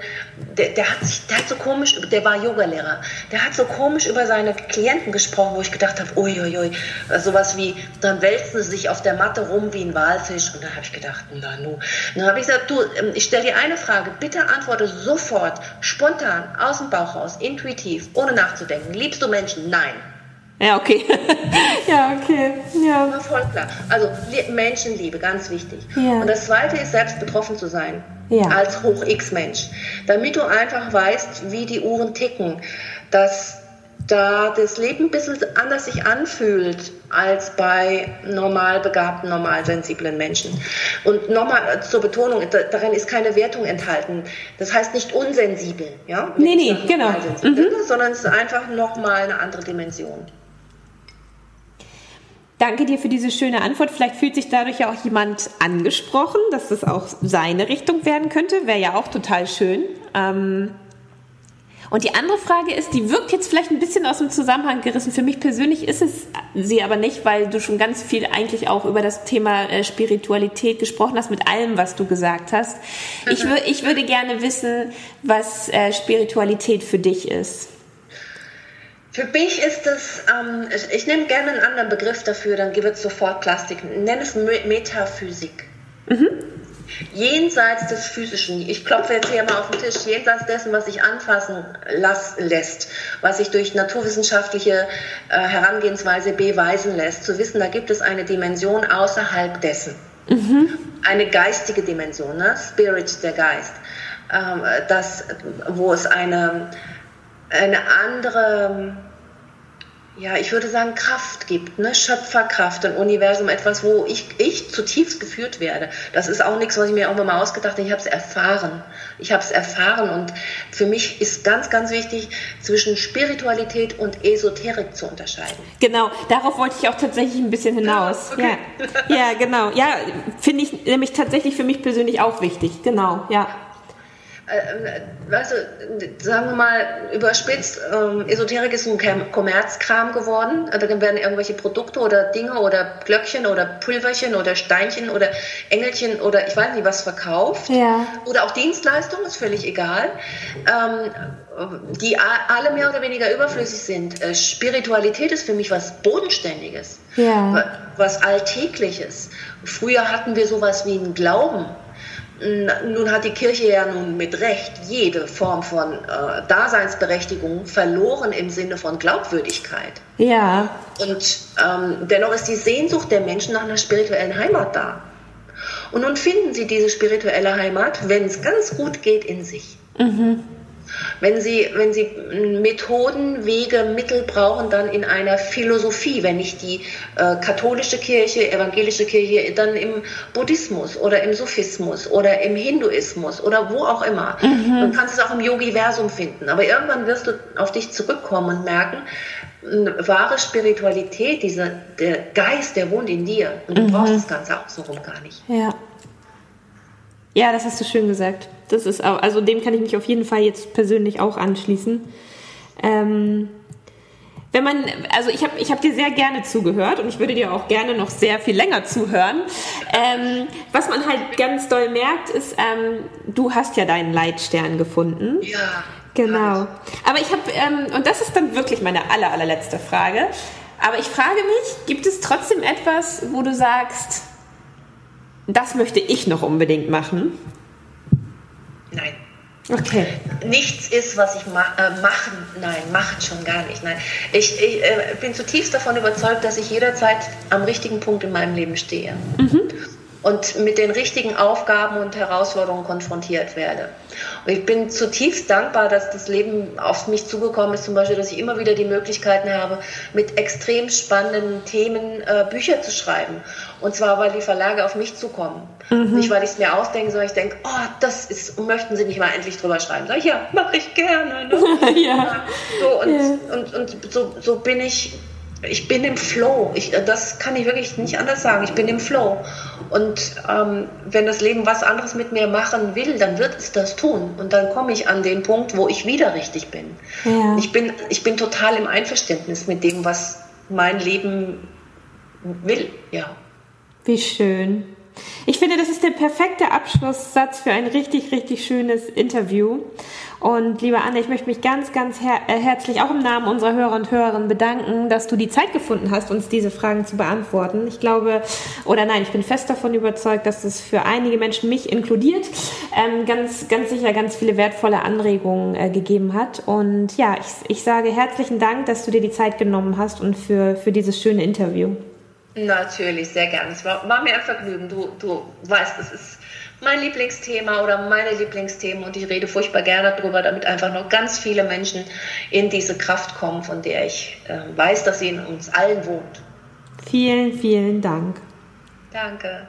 der, der, hat sich, der hat so komisch, der war Yogalehrer, der hat so komisch über seine Klienten gesprochen, wo ich gedacht habe, uiuiui, sowas wie, dann wälzen sie sich auf der Matte rum wie ein Walfisch. Und dann habe ich gedacht, na nu. dann habe ich gesagt, du, ähm, ich stelle dir eine Frage, bitte antworte sofort, spontan, aus dem Bauch raus, intuitiv, ohne nachzudenken. Liebst du Menschen? Nein. Ja, okay. ja, okay. Ja. War voll klar. Also Menschenliebe, ganz wichtig. Ja. Und das Zweite ist, selbst betroffen zu sein. Ja. Als Hoch-X-Mensch. Damit du einfach weißt, wie die Uhren ticken. Dass da das Leben ein bisschen anders sich anfühlt als bei normal begabten, normal sensiblen Menschen. Und nochmal zur Betonung, darin ist keine Wertung enthalten. Das heißt nicht unsensibel, ja? Nee, nee, genau. Mhm. Sondern es ist einfach nochmal eine andere Dimension. Danke dir für diese schöne Antwort. Vielleicht fühlt sich dadurch ja auch jemand angesprochen, dass das auch seine Richtung werden könnte. Wäre ja auch total schön. Ähm und die andere Frage ist, die wirkt jetzt vielleicht ein bisschen aus dem Zusammenhang gerissen. Für mich persönlich ist es sie aber nicht, weil du schon ganz viel eigentlich auch über das Thema äh, Spiritualität gesprochen hast, mit allem, was du gesagt hast. Ich, ich würde gerne wissen, was äh, Spiritualität für dich ist. Für mich ist es, ähm, ich, ich, nehme gerne einen anderen Begriff dafür, dann wird es sofort Plastik. Nenne es Metaphysik. Mhm. Jenseits des Physischen, ich klopfe jetzt hier mal auf den Tisch, jenseits dessen, was sich anfassen las, lässt, was sich durch naturwissenschaftliche äh, Herangehensweise beweisen lässt, zu wissen, da gibt es eine Dimension außerhalb dessen. Mhm. Eine geistige Dimension, ne? Spirit, der Geist. Ähm, das, wo es eine, eine andere ja, ich würde sagen, Kraft gibt, ne? Schöpferkraft, ein Universum, etwas, wo ich, ich zutiefst geführt werde. Das ist auch nichts, was ich mir irgendwann mal ausgedacht habe. Ich habe es erfahren. Ich habe es erfahren und für mich ist ganz, ganz wichtig, zwischen Spiritualität und Esoterik zu unterscheiden. Genau, darauf wollte ich auch tatsächlich ein bisschen hinaus. Okay. Ja. ja, genau. Ja, finde ich nämlich tatsächlich für mich persönlich auch wichtig. Genau, ja. Äh, weißt du, sagen wir mal überspitzt, ähm, Esoterik ist ein Kommerzkram geworden. Also dann werden irgendwelche Produkte oder Dinge oder Glöckchen oder Pulverchen oder Steinchen oder Engelchen oder ich weiß nicht was verkauft. Ja. Oder auch Dienstleistungen, ist völlig egal. Ähm, die alle mehr oder weniger überflüssig sind. Äh, Spiritualität ist für mich was Bodenständiges, ja. was Alltägliches. Früher hatten wir sowas wie einen Glauben. Nun hat die Kirche ja nun mit Recht jede Form von äh, Daseinsberechtigung verloren im Sinne von Glaubwürdigkeit. Ja. Und ähm, dennoch ist die Sehnsucht der Menschen nach einer spirituellen Heimat da. Und nun finden sie diese spirituelle Heimat, wenn es ganz gut geht, in sich. Mhm. Wenn Sie, wenn Sie Methoden, Wege, Mittel brauchen, dann in einer Philosophie, wenn nicht die äh, katholische Kirche, evangelische Kirche, dann im Buddhismus oder im Sufismus oder im Hinduismus oder wo auch immer. Mhm. Du kannst es auch im Yogiversum finden. Aber irgendwann wirst du auf dich zurückkommen und merken, wahre Spiritualität, dieser, der Geist, der wohnt in dir. Und du mhm. brauchst das Ganze auch so rum gar nicht. Ja. Ja, das hast du schön gesagt. Das ist auch, also dem kann ich mich auf jeden Fall jetzt persönlich auch anschließen. Ähm, wenn man, also ich habe ich hab dir sehr gerne zugehört und ich würde dir auch gerne noch sehr viel länger zuhören. Ähm, was man halt ganz doll merkt, ist, ähm, du hast ja deinen Leitstern gefunden. Ja. Genau. Aber ich habe, ähm, und das ist dann wirklich meine aller, allerletzte Frage. Aber ich frage mich, gibt es trotzdem etwas, wo du sagst, das möchte ich noch unbedingt machen? Nein. Okay. Nichts ist, was ich ma äh, machen, nein, machen schon gar nicht. Nein. Ich, ich äh, bin zutiefst davon überzeugt, dass ich jederzeit am richtigen Punkt in meinem Leben stehe. Mhm und mit den richtigen Aufgaben und Herausforderungen konfrontiert werde. Und ich bin zutiefst dankbar, dass das Leben auf mich zugekommen ist, zum Beispiel, dass ich immer wieder die Möglichkeiten habe, mit extrem spannenden Themen äh, Bücher zu schreiben. Und zwar, weil die Verlage auf mich zukommen. Mhm. Nicht, weil ich es mir ausdenke, sondern ich denke, oh, das ist, möchten Sie nicht mal endlich drüber schreiben. Sag ich, ja, mache ich gerne. Ne? ja. So, und, ja. und, und so, so bin ich ich bin im Flow. Ich, das kann ich wirklich nicht anders sagen. Ich bin im Flow. Und ähm, wenn das Leben was anderes mit mir machen will, dann wird es das tun. Und dann komme ich an den Punkt, wo ich wieder richtig bin. Ja. Ich bin. Ich bin total im Einverständnis mit dem, was mein Leben will. Ja. Wie schön. Ich finde, das ist der perfekte Abschlusssatz für ein richtig, richtig schönes Interview. Und liebe Anne, ich möchte mich ganz, ganz her äh, herzlich auch im Namen unserer Hörer und Hörerinnen bedanken, dass du die Zeit gefunden hast, uns diese Fragen zu beantworten. Ich glaube, oder nein, ich bin fest davon überzeugt, dass es für einige Menschen, mich inkludiert, ähm, ganz, ganz sicher ganz viele wertvolle Anregungen äh, gegeben hat. Und ja, ich, ich sage herzlichen Dank, dass du dir die Zeit genommen hast und für, für dieses schöne Interview. Natürlich, sehr gerne. Es war, war mir ein Vergnügen. Du, du weißt, es ist mein Lieblingsthema oder meine Lieblingsthemen und ich rede furchtbar gerne darüber, damit einfach noch ganz viele Menschen in diese Kraft kommen, von der ich äh, weiß, dass sie in uns allen wohnt. Vielen, vielen Dank. Danke.